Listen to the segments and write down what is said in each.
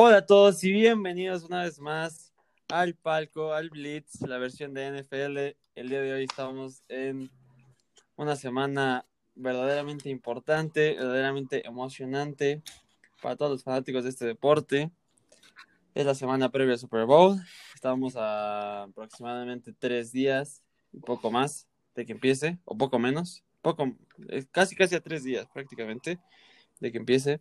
Hola a todos y bienvenidos una vez más al palco, al Blitz, la versión de NFL. El día de hoy estamos en una semana verdaderamente importante, verdaderamente emocionante para todos los fanáticos de este deporte. Es la semana previa al Super Bowl. Estamos a aproximadamente tres días, un poco más de que empiece, o poco menos, poco, eh, casi casi a tres días prácticamente de que empiece.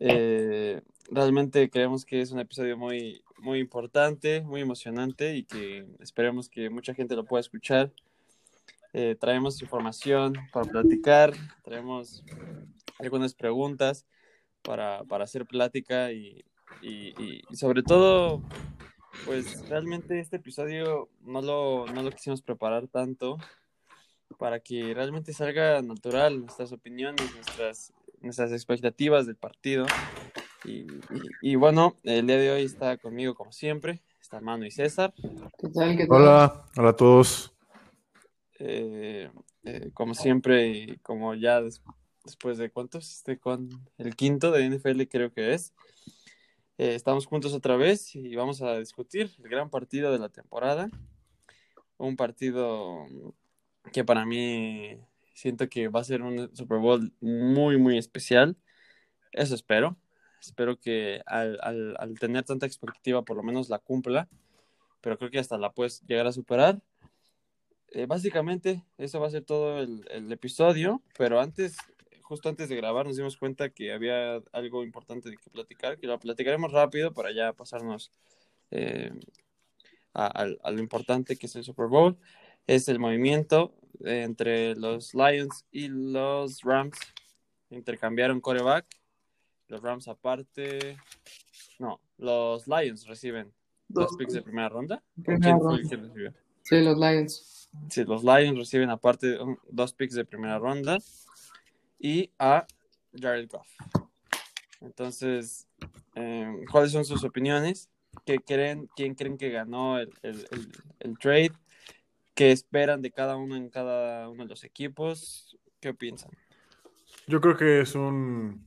Eh, realmente creemos que es un episodio muy, muy importante, muy emocionante y que esperemos que mucha gente lo pueda escuchar. Eh, traemos información para platicar, traemos algunas preguntas para, para hacer plática y, y, y, sobre todo, pues realmente este episodio no lo, no lo quisimos preparar tanto para que realmente salga natural nuestras opiniones, nuestras nuestras expectativas del partido. Y, y, bueno, el día de hoy está conmigo como siempre, está Manu y César. ¿Qué tal? ¿Qué tal? Hola, hola a todos. Eh, eh, como siempre, y como ya des después de cuántos, este con el quinto de NFL creo que es. Eh, estamos juntos otra vez y vamos a discutir el gran partido de la temporada. Un partido que para mí Siento que va a ser un Super Bowl muy, muy especial. Eso espero. Espero que al, al, al tener tanta expectativa por lo menos la cumpla, pero creo que hasta la puedes llegar a superar. Eh, básicamente, eso va a ser todo el, el, episodio, pero antes, justo antes de grabar, nos dimos cuenta que había algo importante de que platicar, que lo platicaremos rápido para ya pasarnos eh, a, a, a, lo importante que es el Super Bowl. Es el movimiento entre los Lions y los Rams. Intercambiaron coreback. Los Rams aparte. No, los Lions reciben dos picks de primera ronda. Primera ronda. Sí, los Lions. Sí, los Lions reciben aparte dos picks de primera ronda. Y a Jared Goff. Entonces, eh, ¿cuáles son sus opiniones? ¿Qué creen, ¿Quién creen que ganó el, el, el, el trade? ¿Qué esperan de cada uno en cada uno de los equipos? ¿Qué piensan? Yo creo que es un...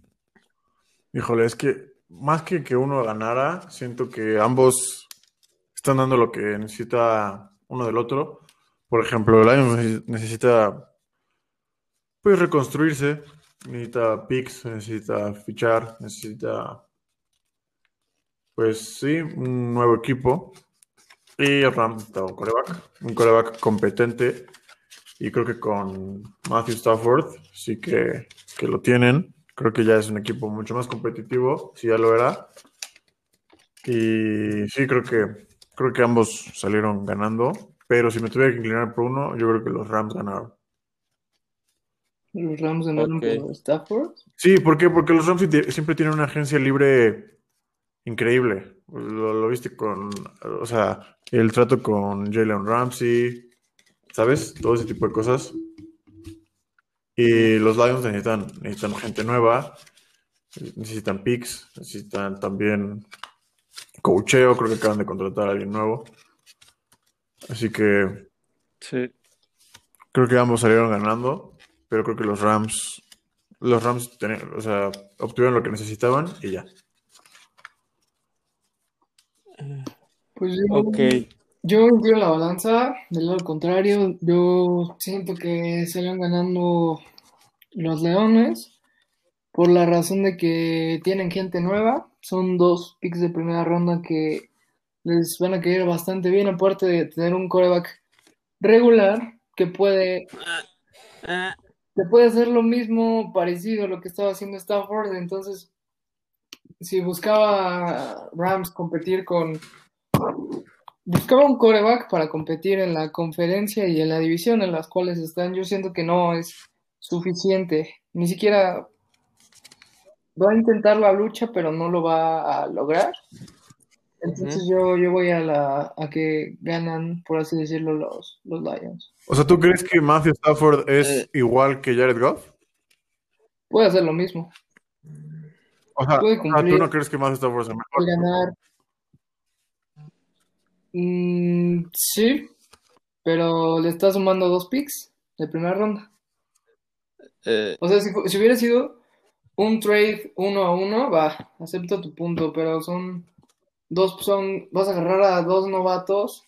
Híjole, es que más que que uno ganara, siento que ambos están dando lo que necesita uno del otro. Por ejemplo, el Lions necesita pues reconstruirse, necesita picks, necesita fichar, necesita pues sí, un nuevo equipo. Y Rams está un coreback, un coreback competente. Y creo que con Matthew Stafford sí que, que, lo tienen. Creo que ya es un equipo mucho más competitivo, si ya lo era. Y sí, creo que, creo que ambos salieron ganando. Pero si me tuviera que inclinar por uno, yo creo que los Rams ganaron. ¿Los Rams ganaron okay. por Stafford? Sí, ¿por qué? Porque los Rams siempre tienen una agencia libre increíble. Lo, lo, viste con, o sea, el trato con Jalen Ramsey, ¿sabes? Todo ese tipo de cosas. Y los Lions necesitan, necesitan gente nueva, necesitan picks, necesitan también coacheo, creo que acaban de contratar a alguien nuevo. Así que sí. creo que ambos salieron ganando, pero creo que los Rams, los Rams tenían, o sea, obtuvieron lo que necesitaban y ya. Pues yo, Ok. yo incluyo la balanza, del lado contrario, yo siento que salieron ganando los Leones por la razón de que tienen gente nueva, son dos picks de primera ronda que les van a caer bastante bien, aparte de tener un coreback regular que puede, que puede hacer lo mismo parecido a lo que estaba haciendo Stafford, entonces si buscaba Rams competir con buscaba un coreback para competir en la conferencia y en la división en las cuales están, yo siento que no es suficiente, ni siquiera va a intentar la lucha, pero no lo va a lograr. Entonces uh -huh. yo, yo voy a la a que ganan, por así decirlo, los, los Lions. O sea, ¿tú crees que Matthew Stafford es Eh. igual que Jared Goff? Puede hacer lo mismo. O sea, Puede cumplir. ¿tú no crees que Matthew Stafford es mejor? Puede ganar. Mm, sí, pero le está sumando dos picks de primera ronda. Eh, O sea, si, hubiera sido un trade uno a uno, va, acepto tu punto, pero son dos, son, vas a agarrar a dos novatos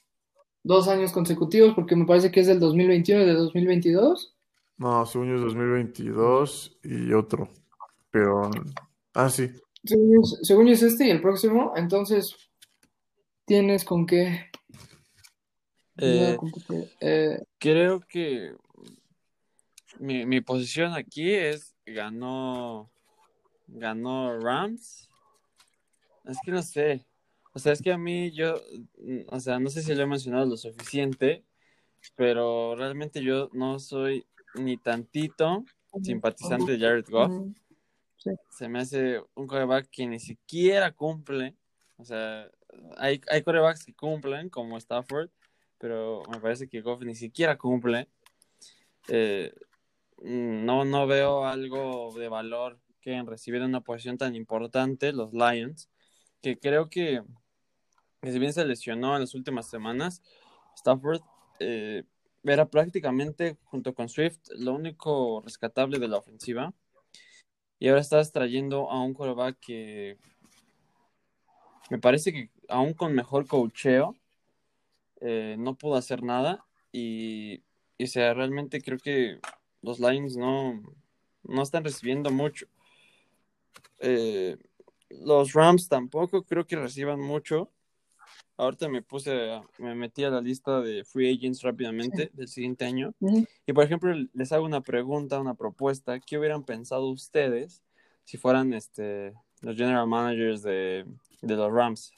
dos años consecutivos, porque me parece que es del 2021 y de 2022. No, según yo es 2022 y otro. Pero, ah, sí. Según yo, según yo es este y el próximo, entonces, ¿tienes con qué? Eh, con qué- eh, Creo que mi, mi posición aquí es ganó ganó Rams. Es que no sé. O sea, es que a mí yo, o sea, no sé si lo he mencionado lo suficiente, pero realmente yo no soy ni tantito simpatizante de Jared Goff. Se me hace un coreback que ni siquiera cumple. O sea, hay, hay corebacks que cumplen, como Stafford, pero me parece que Goff ni siquiera cumple. Eh, mm, no, no veo algo de valor que en recibir una posición tan importante los Lions, que creo que, que si bien se lesionó en las últimas semanas, Stafford eh, era prácticamente, junto con Swift, lo único rescatable de la ofensiva. Y ahora estás trayendo a un quarterback que me parece que aún con mejor coacheo eh, no pudo hacer nada. Y, y, o sea, realmente creo que los Lions no, no están recibiendo mucho. Eh, los Rams tampoco creo que reciban mucho. Ahorita me puse, a- me metí a la lista de free agents rápidamente del siguiente año. Y por ejemplo, les hago una pregunta, una propuesta. ¿Qué hubieran pensado ustedes si fueran este, los general managers de, de los Rams?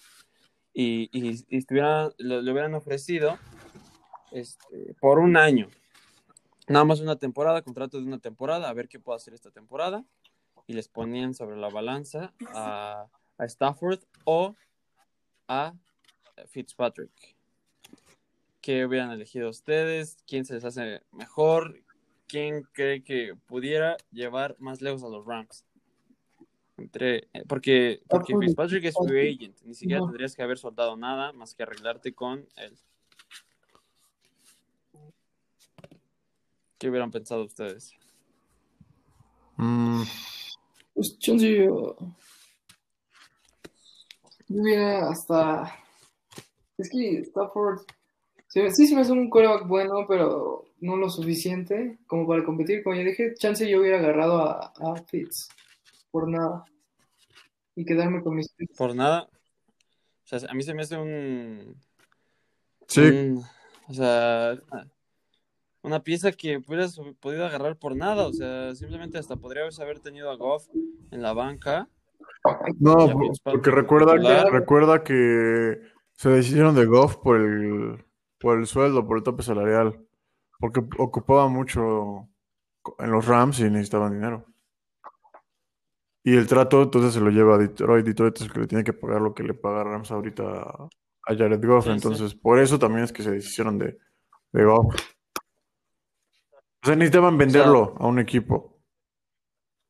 Y, y, y le, le hubieran ofrecido este, por un año. Nada más una temporada, contrato de una temporada, a ver qué puedo hacer esta temporada. Y les ponían sobre la balanza a, a Stafford o a Fitzpatrick. ¿Qué hubieran elegido ustedes? ¿Quién se les hace mejor? ¿Quién cree que pudiera llevar más lejos a los Rams? Entre, eh, porque, porque Fitzpatrick es free agent. Ni siquiera No. tendrías que haber soltado nada más que arreglarte con él. ¿Qué hubieran pensado ustedes? Mm, Pues chance yo, yo hubiera hasta. Es que Stafford. Sí, sí se me hace un quarterback bueno, pero no lo suficiente como para competir. Como ya dije, chance yo hubiera agarrado a, a Fitz por nada y quedarme con mis. Por nada. O sea, a mí se me hace un. sí, un- o sea, una- pieza que hubieras podido agarrar por nada. O sea, simplemente hasta podrías haber tenido a Goff en la banca. no, porque recuerda, titular. recuerda que se decidieron de Goff por el, por el sueldo, por el tope salarial, porque ocupaba mucho en los Rams y necesitaban dinero. Y el trato entonces se lo lleva a Detroit. Detroit es el que le tiene que pagar lo que le paga Rams ahorita a Jared Goff. Sí, sí. entonces, por eso también es que se deshicieron de, de Goff. O sea, necesitaban venderlo a un equipo.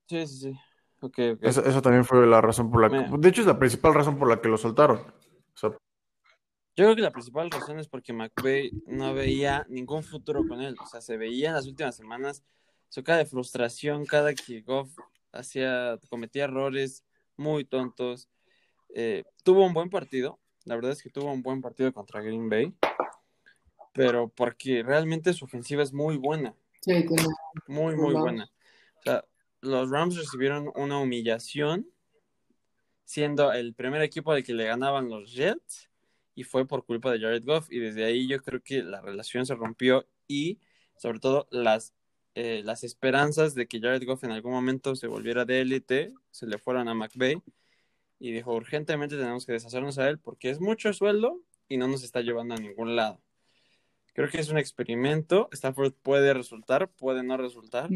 Sí, sí, sí. Ok, ok. Esa, esa también fue la razón por la que... Me- De hecho, es la principal razón por la que lo soltaron. O sea, Yo creo que la principal razón es porque McVay no veía ningún futuro con él. O sea, se veía en las últimas semanas su cara de frustración cada que Goff hacía, cometía errores muy tontos. Eh, tuvo un buen partido. La verdad es que tuvo un buen partido contra Green Bay. Pero porque realmente su ofensiva es muy buena. Sí, Muy, muy buena. O sea, los Rams recibieron una humillación siendo el primer equipo al que le ganaban los Jets y fue por culpa de Jared Goff y desde ahí yo creo que la relación se rompió y sobre todo las, eh, las esperanzas de que Jared Goff en algún momento se volviera de élite se le fueron a McVay y dijo urgentemente tenemos que deshacernos a él porque es mucho sueldo y no nos está llevando a ningún lado. Creo que es un experimento. Stafford puede resultar, puede no resultar.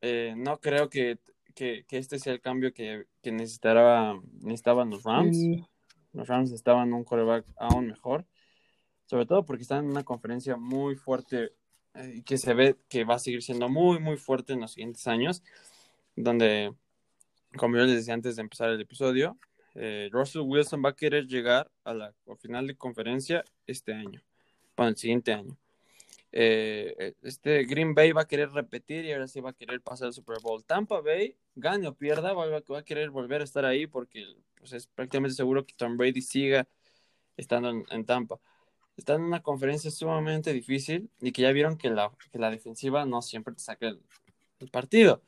Eh, no creo que, que, que este sea el cambio que, que necesitaba, necesitaban los Rams. Sí. Los Rams estaban un quarterback aún mejor. Sobre todo porque están en una conferencia muy fuerte que se ve que va a seguir siendo muy, muy fuerte en los siguientes años. Donde, como yo les decía antes de empezar el episodio, eh, Russell Wilson va a querer llegar a la final de conferencia este año, para el siguiente año. eh, este Green Bay va a querer repetir y ahora sí va a querer pasar el Super Bowl. Tampa Bay, gane o pierda, va, va a querer volver a estar ahí porque pues, es prácticamente seguro que Tom Brady siga estando en, Tampa. Están en una conferencia sumamente difícil y que ya vieron que la, que la defensiva no siempre te saca el, partido.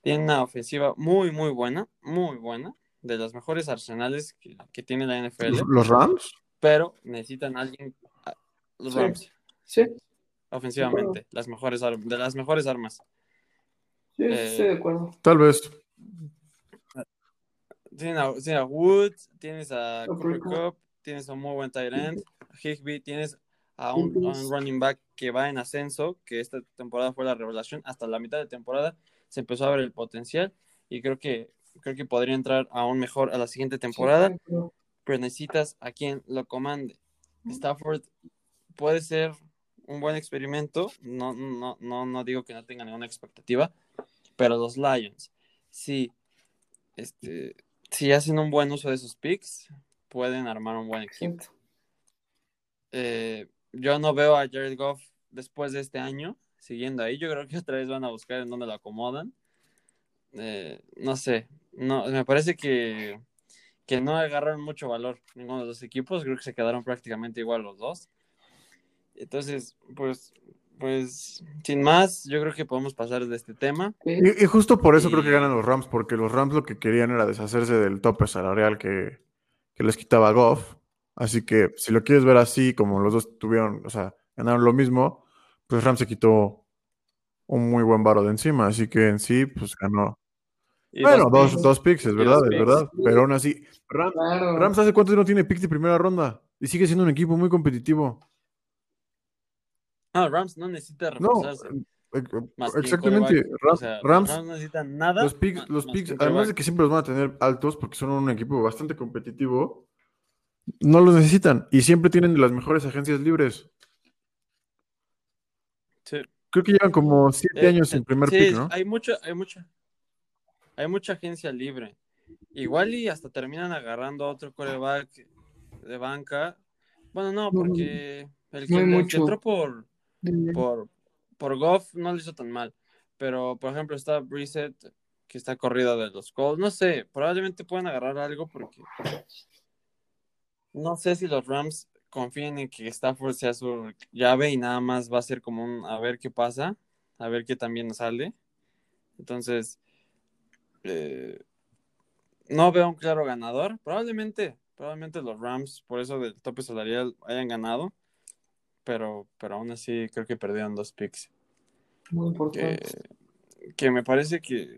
Tiene una ofensiva muy, muy buena, muy buena, de las mejores arsenales que, que tiene la NFL. ¿Los Rams? Pero necesitan a alguien. Los Rams. Sí ofensivamente, las mejores de las mejores armas. Sí, estoy de eh, acuerdo. Tal vez. Tienes a, Woods, tienes a Cooper Cup, tienes a un muy buen tight end, Higby, tienes a un, running back que va en ascenso, que esta temporada fue la revelación, hasta la mitad de temporada se empezó a ver el potencial y creo que creo que podría entrar aún mejor a la siguiente temporada, pero necesitas a quien lo comande. Stafford puede ser un buen experimento. No, no, no, no digo que no tenga ninguna expectativa, pero los Lions, si, este, si hacen un buen uso de sus picks, pueden armar un buen equipo. Eh, yo no veo a Jared Goff después de este año siguiendo ahí. Yo creo que otra vez van a buscar en dónde lo acomodan. Eh, no sé, no, me parece que, que no agarraron mucho valor ninguno de los equipos. Creo que se quedaron prácticamente igual los dos. Entonces, pues, pues, sin más, yo creo que podemos pasar de este tema. Y, justo por eso creo que ganan los Rams, porque los Rams lo que querían era deshacerse del tope salarial que, les quitaba Goff. Así que si lo quieres ver así, como los dos tuvieron, o sea, ganaron lo mismo, pues Rams se quitó un muy buen varo de encima. Así que en sí, pues ganó. bueno, dos, dos, picks, es verdad, es verdad. Pero aún así, Rams, Rams hace cuánto no tiene picks de primera ronda y sigue siendo un equipo muy competitivo. No, Rams no necesita reforzarse. Eh, eh, exactamente. Rams, no necesitan nada. Los picks, los picks además de que siempre los van a tener altos porque son un equipo bastante competitivo, no los necesitan y siempre tienen las mejores agencias libres. Sí. Creo que llevan como siete eh, años en primer pick, ¿no? Hay mucha, hay mucha, hay mucha agencia libre. Igual y hasta terminan agarrando a otro coreback de banca. Bueno, no, porque el que, el que entró por por, por Goff no lo hizo tan mal. Pero, por ejemplo, está Brissett, que está corrida de los Colts. No sé, probablemente puedan agarrar algo porque no sé si los Rams confían en que Stafford sea su llave y nada más va a ser como un a ver qué pasa, a ver qué también sale. Entonces, eh, no veo un claro ganador. Probablemente, probablemente los Rams, por eso del tope salarial, hayan ganado pero, pero aún así creo que perdieron dos picks. Muy importante. Que, me parece que,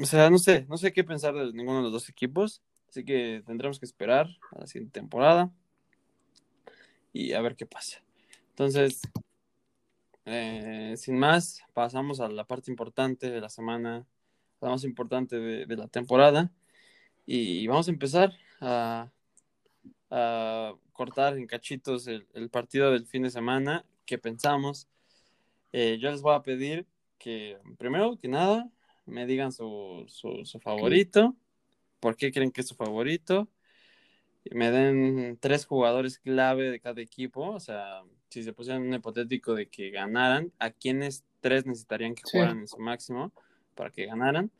o sea, no sé, no sé qué pensar de ninguno de los dos equipos, así que tendremos que esperar a la siguiente temporada y a ver qué pasa. Entonces, eh, sin más, pasamos a la parte importante de la semana, la más importante de, la temporada, y vamos a empezar a, a cortar en cachitos el, partido del fin de semana, que pensamos. Eh, yo les voy a pedir que, primero que nada, me digan su, su, favorito, por qué creen que es su favorito, y me den tres jugadores clave de cada equipo, o sea, si se pusieran un hipotético de que ganaran, ¿a quiénes tres necesitarían que jugaran en su máximo para que ganaran?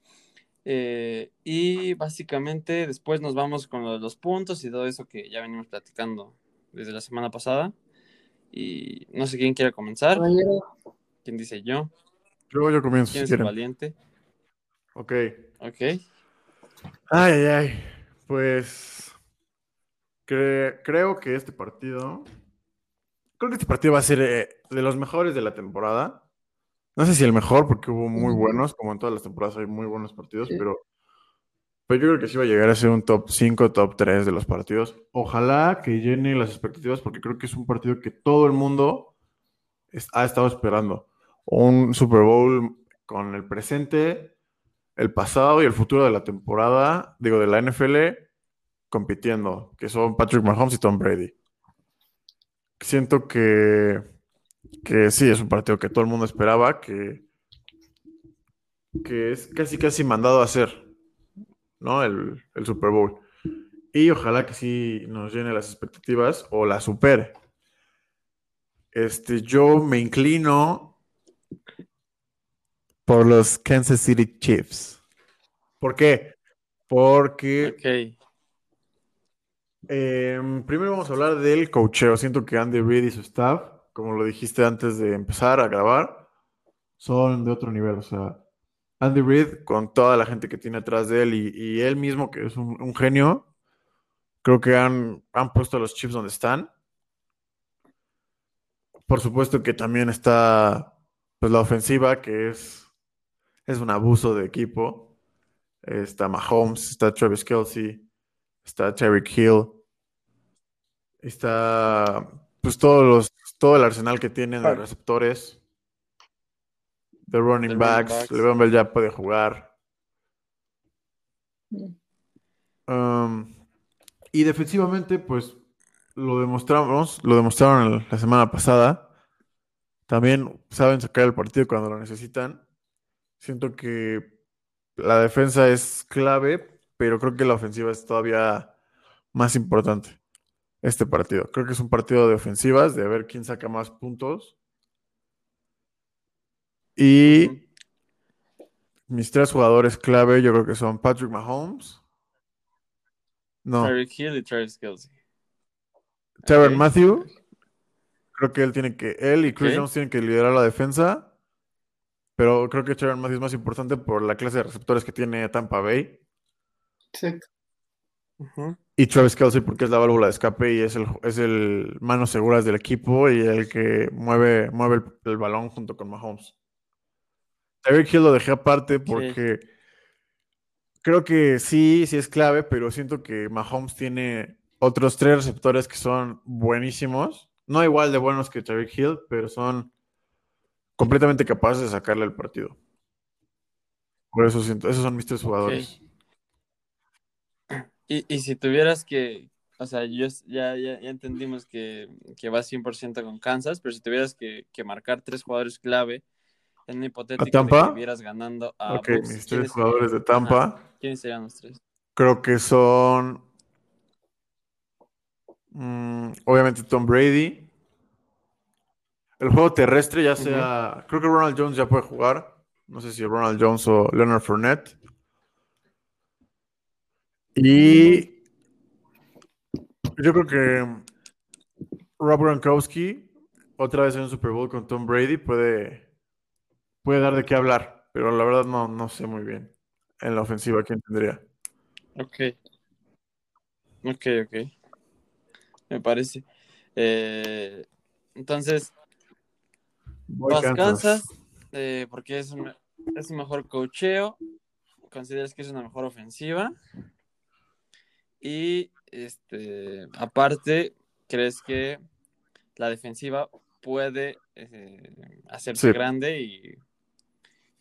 Eh, y básicamente después nos vamos con los, puntos y todo eso que ya venimos platicando desde la semana pasada. Y no sé quién quiere comenzar. ¿Quién dice yo? Yo, yo comienzo. ¿Quién es el valiente? Ok. Ok. Ay, ay, ay. Pues creo que este partido. Creo que este partido va a ser eh, de los mejores de la temporada. No sé si el mejor, porque hubo muy buenos, como en todas las temporadas hay muy buenos partidos, pero, pero yo creo que sí va a llegar a ser un top 5, top 3 de los partidos. Ojalá que llene las expectativas, porque creo que es un partido que todo el mundo ha estado esperando. Un Super Bowl con el presente, el pasado y el futuro de la temporada, digo, de la NFL, compitiendo, que son Patrick Mahomes y Tom Brady. Siento que que sí, es un partido que todo el mundo esperaba, que, que es casi casi mandado a hacer, ¿no? El, Super Bowl. Y ojalá que sí nos llene las expectativas o la supere. Este, yo me inclino por los Kansas City Chiefs. ¿Por qué? Porque. Em, primero vamos a hablar del coacheo. Siento que Andy Reid y su staff, como lo dijiste antes de empezar a grabar, son de otro nivel. O sea, Andy Reid, con toda la gente que tiene atrás de él y, él mismo, que es un, genio, creo que han, han puesto los Chiefs donde están. Por supuesto que también está pues, la ofensiva, que es, es un abuso de equipo. Está Mahomes, está Travis Kelsey, está Tyreek Hill, está pues todos los, todo el arsenal que tienen de receptores, de running backs, backs. Le'Veon Bell ya puede jugar. Um, y defensivamente, pues lo demostramos, lo demostraron la semana pasada. También saben sacar el partido cuando lo necesitan. Siento que la defensa es clave, pero creo que la ofensiva es todavía más importante. Este partido. Creo que es un partido de ofensivas, de ver quién saca más puntos. Y mis tres jugadores clave, yo creo que son Patrick Mahomes. No, Tyreek Hill y Travis Kelsey. Tyrann Ok. Matthew. Creo que él tiene que, él y Chris. Jones tienen que liderar la defensa. Pero creo que Tyrann Matthew es más importante por la clase de receptores que tiene Tampa Bay. Exacto. Ujú. Y Travis Kelsey porque es la válvula de escape y es el, es el manos seguras del equipo y el que mueve, mueve el, el balón junto con Mahomes. Tyreek Hill lo dejé aparte porque creo que sí, sí es clave, pero siento que Mahomes tiene otros tres receptores que son buenísimos. No igual de buenos que Tyreek Hill, pero son completamente capaces de sacarle el partido. Por eso siento, esos son mis tres jugadores. Y, y si tuvieras que, o sea, yo ya, ya, ya entendimos que, que vas 100% con Kansas, pero si tuvieras que, que marcar tres jugadores clave en un hipotético de Tampa? que vieras ganando a Ok, Bucks, mis tres ¿quiénes jugadores de? Tampa. Ajá, ¿Quiénes serían los tres? Creo que son. mm, obviamente Tom Brady. El juego terrestre, ya sea. Creo que Ronald Jones ya puede jugar. No sé si Ronald Jones o Leonard Fournette. Y. Yo creo que. Rob Gronkowski, otra vez en un Super Bowl con Tom Brady, puede. Puede dar de qué hablar. Pero la verdad no, no sé muy bien. En la ofensiva, ¿quién tendría? Ok. Ok, ok. Me parece. Eh, entonces, Voy vas Kansas. Kansas, eh, porque es un, es un mejor cocheo. Consideras que es una mejor ofensiva. Y este, aparte, crees que la defensiva puede eh, hacerse Sí. grande y,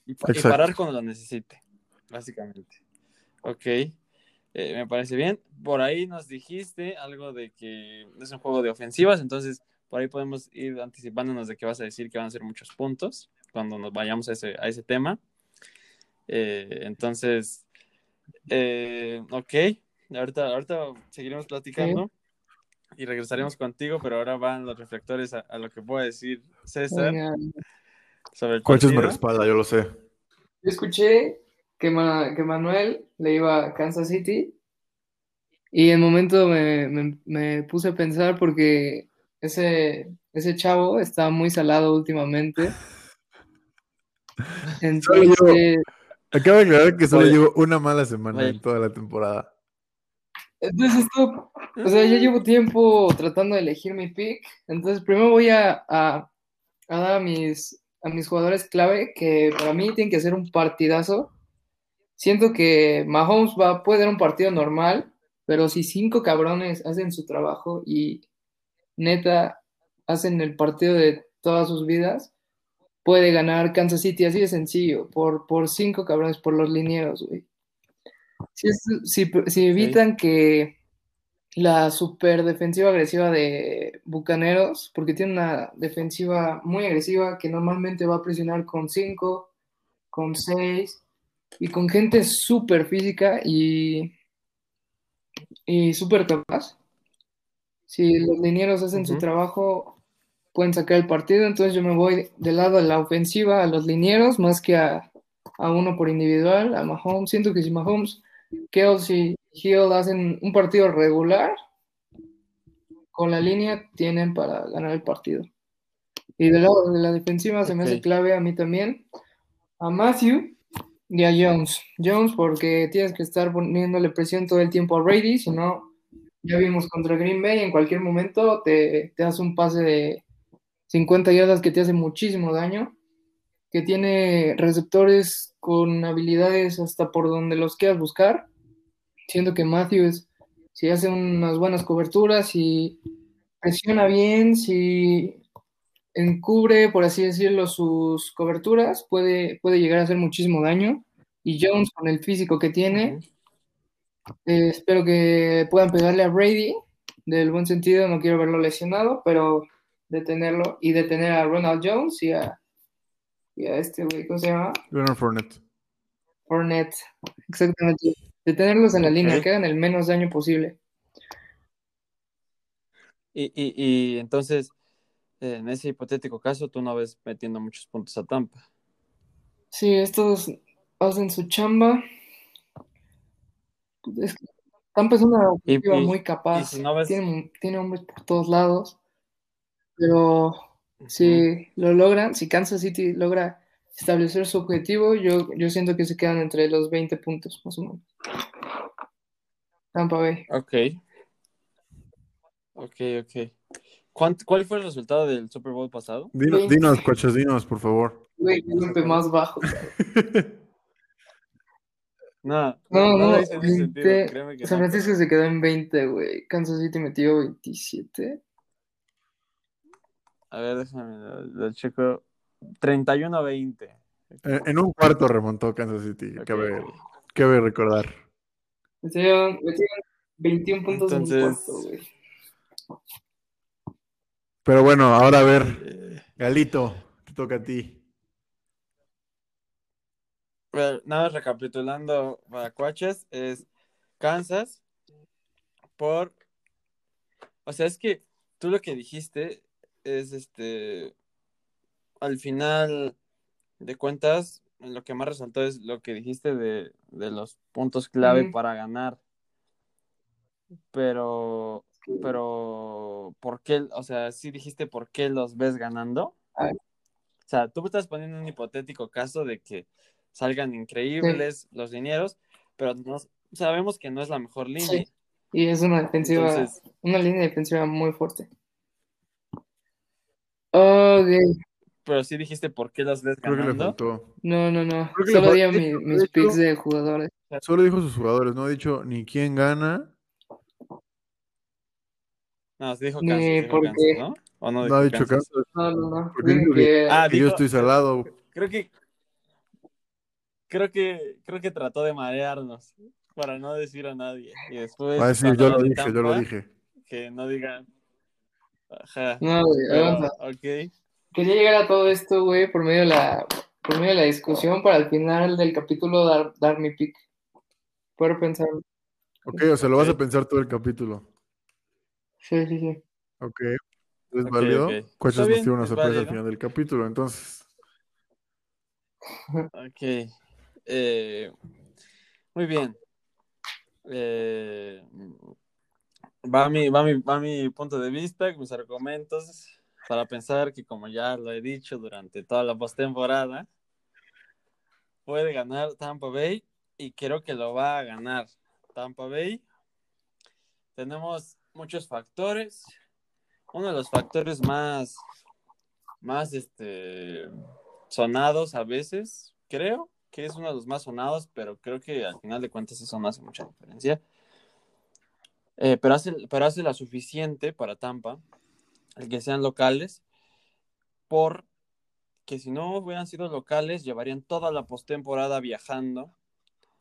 y, parar cuando lo necesite, básicamente. Ok, eh, me parece bien. Por ahí nos dijiste algo de que es un juego de ofensivas, entonces por ahí podemos ir anticipándonos de que vas a decir que van a ser muchos puntos cuando nos vayamos a ese, a ese tema. Eh, entonces, eh, ok, ahorita, ahorita seguiremos platicando y regresaremos contigo, pero ahora van los reflectores a, a lo que pueda decir César Oigan, sobre el me partido. respalda, yo lo sé. Yo escuché que, Ma- que Manuel le iba a Kansas City y en momento me, me- me puse a pensar porque ese, ese chavo está muy salado últimamente. Entonces, Acabo de aclarar que solo Oye. llevo una mala semana Oye. en toda la temporada. Entonces esto, o sea, ya llevo tiempo tratando de elegir mi pick. Entonces primero voy a, a, a dar a mis, a mis jugadores clave que para mí tienen que hacer un partidazo. Siento que Mahomes va, puede dar un partido normal, pero si cinco cabrones hacen su trabajo y neta hacen el partido de todas sus vidas, puede ganar Kansas City así de sencillo, por, por cinco cabrones, por los linieros, güey. Si, es- si- si evitan que la super defensiva agresiva de Bucaneros, porque tiene una defensiva muy agresiva que normalmente va a presionar con 5, con 6 y con gente súper física y, y súper capaz. Si los linieros hacen su trabajo, pueden sacar el partido. Entonces yo me voy del lado de la ofensiva a los linieros más que a, a uno por individual, a Mahomes. Siento que si Mahomes, Kelsey y Hill hacen un partido regular, con la línea tienen para ganar el partido. Y del lado de la defensiva se me hace clave a mí también a Matthew y a Jones. Jones porque tienes que estar poniéndole presión todo el tiempo a Brady, si no, ya vimos contra Green Bay, en cualquier momento te, te hace un pase de 50 yardas que te hace muchísimo daño, que tiene receptores con habilidades hasta por donde los quieras buscar. Siento que Matthews, si hace unas buenas coberturas, si presiona bien, si encubre, por así decirlo, sus coberturas, puede, puede llegar a hacer muchísimo daño. Y Jones, con el físico que tiene, eh, espero que puedan pegarle a Brady, del buen sentido, no quiero verlo lesionado, pero detenerlo y detener a Ronald Jones y a, y a este güey, ¿cómo se llama? Leonard Fournette. Fournette, exactamente. Detenerlos en la línea, que hagan el menos daño posible. Y, y, y entonces, en ese hipotético caso, tú no ves metiendo muchos puntos a Tampa. Sí, estos hacen su chamba. Es que Tampa es una ofensiva y- muy capaz. si no ves- Tiene, tiene hombres por todos lados. Pero si lo logran, si Kansas City logra establecer su objetivo, yo, yo siento que se quedan entre los 20 puntos, más o menos. Tampa Bay. Ok. Ok, ok. ¿Cuánt- ¿Cuál fue el resultado del Super Bowl pasado? Dinos, dinos, coches, dinos, por favor. Güey, golpe más bajo. No, No, no, sentido, 20. créeme que San no, Francisco se quedó en 20, güey. Kansas City metió 27. A ver, déjame, lo, lo checo. 31-20. En, en un cuarto remontó Kansas City. Ok, Cabe, cabe recordar. Metieron, metieron 21 puntos en Entonces- el cuarto, güey. Pero bueno, ahora a ver, Eh, Galito, te toca a ti. Bueno, nada más recapitulando para Cuaches, es Kansas por... O sea, es que tú lo que dijiste es este... Al final de cuentas, lo que más resaltó es lo que dijiste de, de los puntos clave para ganar. Pero, pero, ¿por qué? O sea, sí dijiste por qué los ves ganando. O sea, tú me estás poniendo un hipotético caso de que salgan increíbles los linieros, pero no, sabemos que no es la mejor línea. Sí. Y es una defensiva, Entonces, una línea defensiva muy fuerte. Ok, pero sí dijiste por qué los ves Creo que le ganando. faltó. no, no, no. Creo que le Solo fal- di de mi- de mis hecho- picks de jugadores. Solo dijo sus jugadores, no ha dicho ni quién gana, No, sí dijo Ni Kansas, dijo por Kansas, qué. ¿no? ¿O no no ha dicho Kansas? Kansas. No, no, no. Porque Dije dijo que- Ah, que yo dijo- estoy salado. Creo que creo que creo que trató de marearnos para no decir a nadie y después Va a decir, cuando yo lo dije, yo lo Tampa, dije. que no digan ajá No, güey, pero, avanza. ok Quería llegar a todo esto, güey, por medio de la, por medio de la discusión para al final del capítulo dar, dar mi pick. Poder pensar. Ok, o sea, lo vas a pensar todo el capítulo. Sí, sí, sí. Ok. ¿Es Ok, válido? Está nos tiene una es sorpresa al final del capítulo, entonces. ok Eh, muy bien Eh, va mi va mi va mi punto de vista mis argumentos para pensar que como ya lo he dicho durante toda la postemporada puede ganar Tampa Bay y creo que lo va a ganar Tampa Bay. Tenemos muchos factores. Uno de los factores más, más este, sonados a veces, creo que es uno de los más sonados, pero creo que al final de cuentas eso no hace mucha diferencia. Eh, pero, hace, pero hace la suficiente para Tampa, el que sean locales, por que si no hubieran sido locales, llevarían toda la postemporada viajando,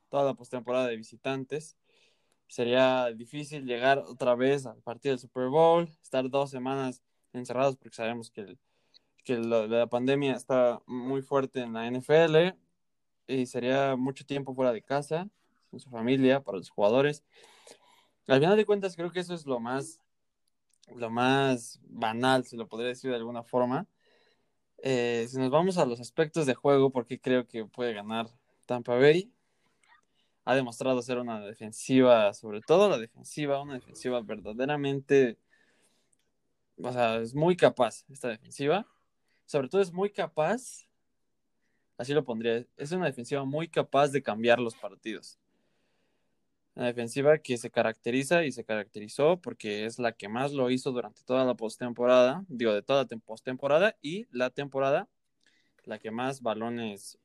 toda la postemporada de visitantes. Sería difícil llegar otra vez al partido del Super Bowl, estar dos semanas encerrados porque sabemos que, que la pandemia está muy fuerte en la NFL y sería mucho tiempo fuera de casa, con su familia, para los jugadores. Al final de cuentas, creo que eso es lo más lo más banal, se lo podría decir de alguna forma. Eh, si nos vamos a los aspectos de juego, porque creo que puede ganar Tampa Bay, ha demostrado ser una defensiva, sobre todo la defensiva, una defensiva verdaderamente, o sea, es muy capaz esta defensiva. Sobre todo es muy capaz, así lo pondría, es una defensiva muy capaz de cambiar los partidos. Una defensiva que se caracteriza y se caracterizó porque es la que más lo hizo durante toda la postemporada, digo, de toda la postemporada y la temporada, la que más balones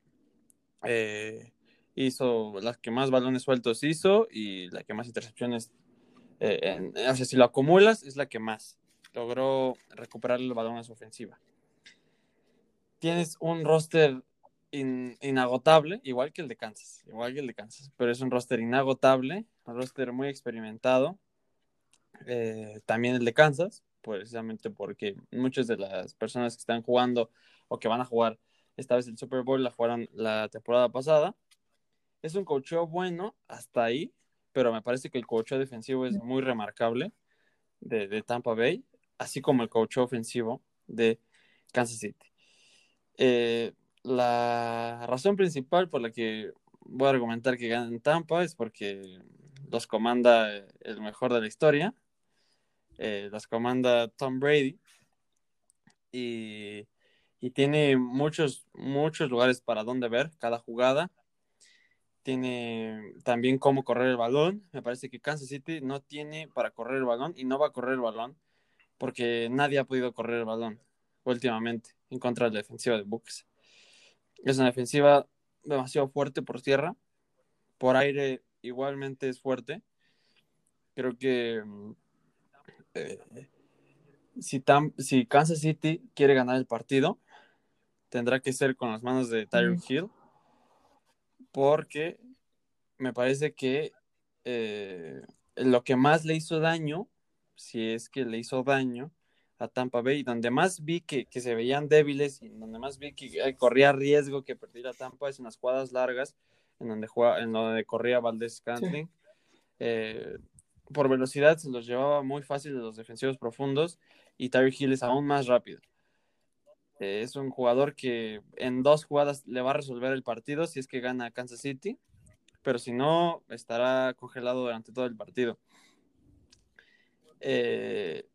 eh, hizo, la que más balones sueltos hizo y la que más intercepciones, eh, o sea, si lo acumulas, es la que más logró recuperar el balón a su ofensiva. Tienes un roster inagotable, igual que el de Kansas, igual que el de Kansas, pero es un roster inagotable, un roster muy experimentado. Eh, también el de Kansas, precisamente porque muchas de las personas que están jugando o que van a jugar esta vez el Super Bowl la jugaron la temporada pasada. Es un cocheo bueno hasta ahí, pero me parece que el cocheo defensivo es muy remarcable de, de Tampa Bay, así como el cocheo ofensivo de Kansas City. Eh, la razón principal por la que voy a argumentar que ganan Tampa es porque los comanda el mejor de la historia. Eh, los comanda Tom Brady. Y, tiene muchos, muchos lugares para donde ver cada jugada. Tiene también cómo correr el balón. Me parece que Kansas City no tiene para correr el balón y no va a correr el balón porque nadie ha podido correr el balón últimamente en contra de la defensiva de Bucks. Es una defensiva demasiado fuerte por tierra. Por aire igualmente es fuerte. Creo que mm, eh, si, si Kansas City quiere ganar el partido, tendrá que ser con las manos de Tyreek Hill. Porque me parece que eh, lo que más le hizo daño, si es que le hizo daño, a Tampa Bay, donde más vi que, se veían débiles y donde más vi que corría riesgo que perdiera Tampa es en las jugadas largas, en donde, juega, en donde corría Valdés Scantling. Eh, por velocidad se los llevaba muy fácil de los defensivos profundos y Tyreek Hill es aún más rápido. Eh, es un jugador que en dos jugadas le va a resolver el partido si es que gana Kansas City, pero si no, estará congelado durante todo el partido. Eh,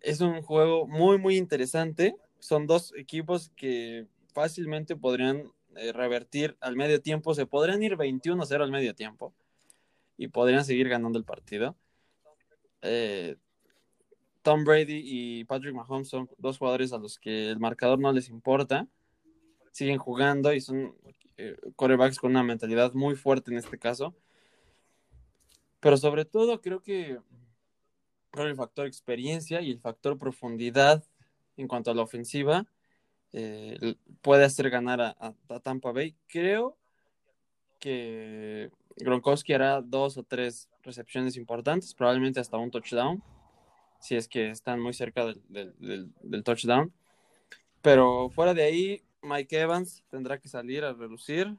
es un juego muy, muy interesante. Son dos equipos que fácilmente podrían eh, revertir al medio tiempo. Se podrían ir 21-0 al medio tiempo y podrían seguir ganando el partido. Eh, Tom Brady y Patrick Mahomes son dos jugadores a los que el marcador no les importa. Siguen jugando y son eh, quarterbacks con una mentalidad muy fuerte en este caso. Pero sobre todo creo que creo el factor experiencia y el factor profundidad en cuanto a la ofensiva eh, puede hacer ganar a, Tampa Bay. Creo que Gronkowski hará dos o tres recepciones importantes, probablemente hasta un touchdown, si es que están muy cerca del, touchdown. Pero fuera de ahí, Mike Evans tendrá que salir a reducir.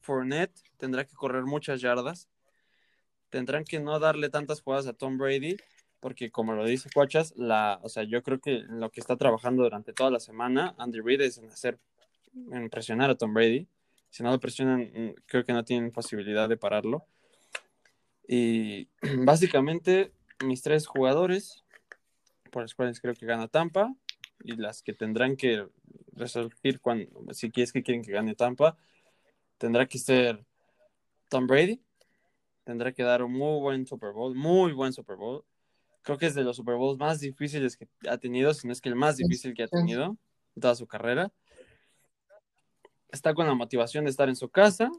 Fournette tendrá que correr muchas yardas. Tendrán que no darle tantas jugadas a Tom Brady porque como lo dice Cuachas, la, o sea, yo creo que lo que está trabajando durante toda la semana Andy Reid es en hacer, en presionar a Tom Brady. Si no lo presionan, mm, creo que no tienen posibilidad de pararlo. Y básicamente mis tres jugadores, por los cuales creo que gana Tampa, y las que tendrán que resolver cuando, si quieres que quieren que gane Tampa, tendrá que ser Tom Brady, tendrá que dar un muy buen Super Bowl, muy buen Super Bowl creo que es de los Super Bowls más difíciles que ha tenido, si no es que el más difícil que ha tenido en toda su carrera. Está con la motivación de estar en su casa,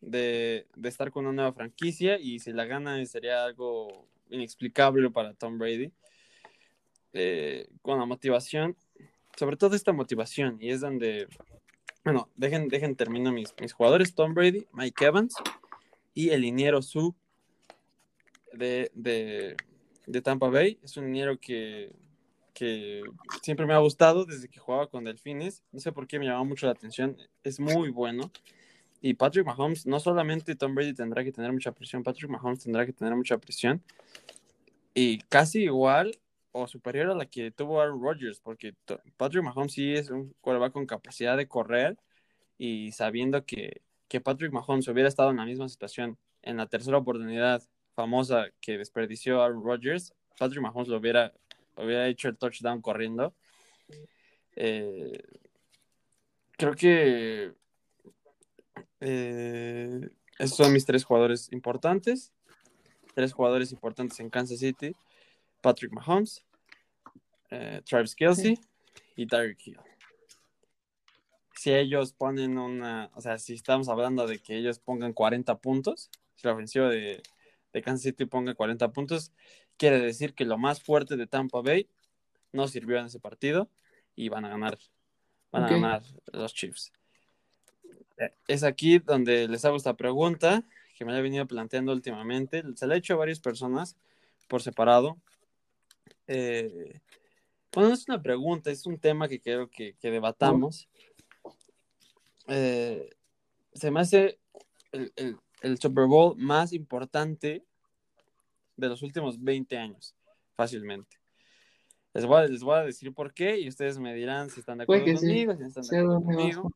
de, estar con una nueva franquicia y si la gana sería algo inexplicable para Tom Brady. Eh, con la motivación, sobre todo esta motivación, y es donde, bueno, dejen, dejen termino mis, mis jugadores, Tom Brady, Mike Evans y el liniero Su de, de, de Tampa Bay. Es un dinero que, que siempre me ha gustado desde que jugaba con Delfines. No sé por qué me llamaba mucho la atención. Es muy bueno. Y Patrick Mahomes, no solamente Tom Brady tendrá que tener mucha presión, Patrick Mahomes tendrá que tener mucha presión. Y casi igual o superior a la que tuvo Aaron Rodgers, porque Patrick Mahomes sí es un quarterback con capacidad de correr y sabiendo que, que Patrick Mahomes hubiera estado en la misma situación en la tercera oportunidad famosa que desperdició Aaron Rodgers, Patrick Mahomes lo hubiera, hubiera hecho el touchdown corriendo. Eh, creo que eh, esos son mis tres jugadores importantes. Tres jugadores importantes en Kansas City. Patrick Mahomes, eh, Travis Kelsey y Tyreek Hill. Si ellos ponen una, o sea, si estamos hablando de que ellos pongan 40 puntos, si la ofensiva de, Kansas City ponga 40 puntos, quiere decir que lo más fuerte de Tampa Bay no sirvió en ese partido y van a ganar, van a ganar los Chiefs. Eh, es aquí donde les hago esta pregunta que me la he venido planteando últimamente. Se la he hecho a varias personas por separado eh, bueno, no es una pregunta, es un tema que quiero que, debatamos. Eh, se me hace el, Super Bowl más importante de los últimos 20 años, fácilmente. Les voy, a, les voy a decir por qué y ustedes me dirán si están de acuerdo conmigo, si no están de acuerdo conmigo.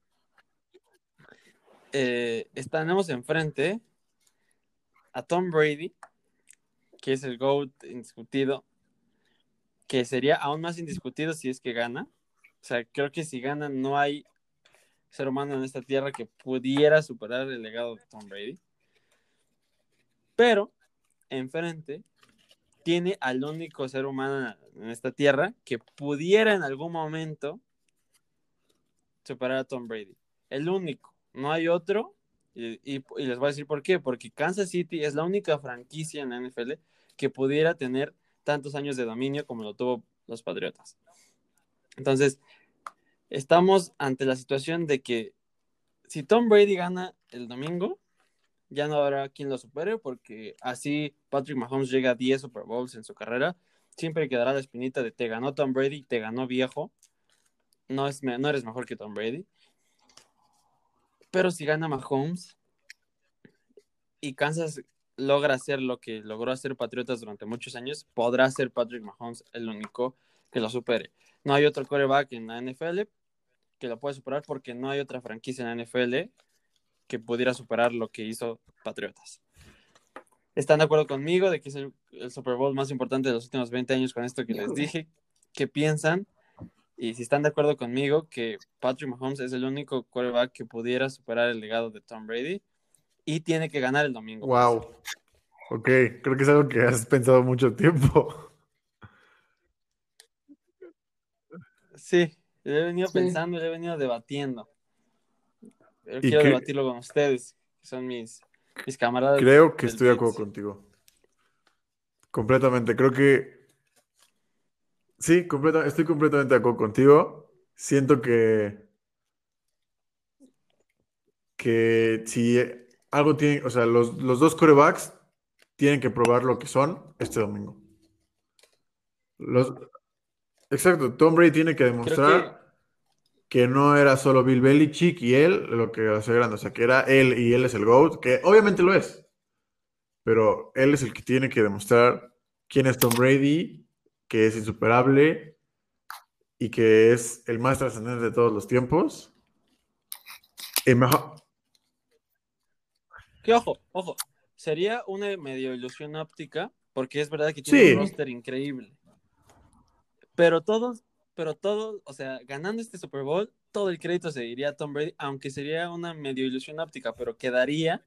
Eh, estamos enfrente a Tom Brady, que es el GOAT indiscutido, que sería aún más indiscutido si es que gana. O sea, creo que si gana no hay ser humano en esta tierra que pudiera superar el legado de Tom Brady. Pero, enfrente, tiene al único ser humano en esta tierra que pudiera en algún momento superar a Tom Brady. El único, no hay otro. Y, les voy a decir por qué. Porque Kansas City es la única franquicia en la NFL que pudiera tener tantos años de dominio como lo tuvo los Patriotas. Entonces, estamos ante la situación de que si Tom Brady gana el domingo, ya no habrá quien lo supere, porque así Patrick Mahomes llega a 10 Super Bowls en su carrera. Siempre quedará la espinita de te ganó Tom Brady, te ganó viejo. No, es, no eres mejor que Tom Brady. Pero si gana Mahomes y Kansas logra hacer lo que logró hacer Patriotas durante muchos años, podrá ser Patrick Mahomes el único que lo supere. No hay otro coreback en la NFL que lo pueda superar porque no hay otra franquicia en la NFL que pudiera superar lo que hizo Patriotas. ¿Están de acuerdo conmigo de que es el, Super Bowl más importante de los últimos 20 años con esto que les dije? ¿Qué piensan? Y si están de acuerdo conmigo que Patrick Mahomes es el único quarterback que pudiera superar el legado de Tom Brady, y tiene que ganar el domingo. Wow. Ok, creo que es algo que has pensado mucho tiempo. Sí, he venido pensando, he venido debatiendo. Quiero debatirlo con ustedes, que son mis, mis camaradas. Creo que estoy de acuerdo contigo. Completamente, creo que sí, estoy completamente de acuerdo contigo. Siento que que si algo tiene, o sea, los, dos corebacks tienen que probar lo que son este domingo. Los, exacto, Tom Brady tiene que demostrar que... no era solo Bill Belichick y él lo que hace grande, o sea, que era él y él es el GOAT, que obviamente lo es, pero él es el que tiene que demostrar quién es Tom Brady, que es insuperable y que es el más trascendente de todos los tiempos. Y mejor, que ojo, ojo, sería una medio ilusión óptica, porque es verdad que tiene un roster increíble. Pero todos, pero todos, o sea, ganando este Super Bowl, todo el crédito se iría a Tom Brady, aunque sería una medio ilusión óptica, pero quedaría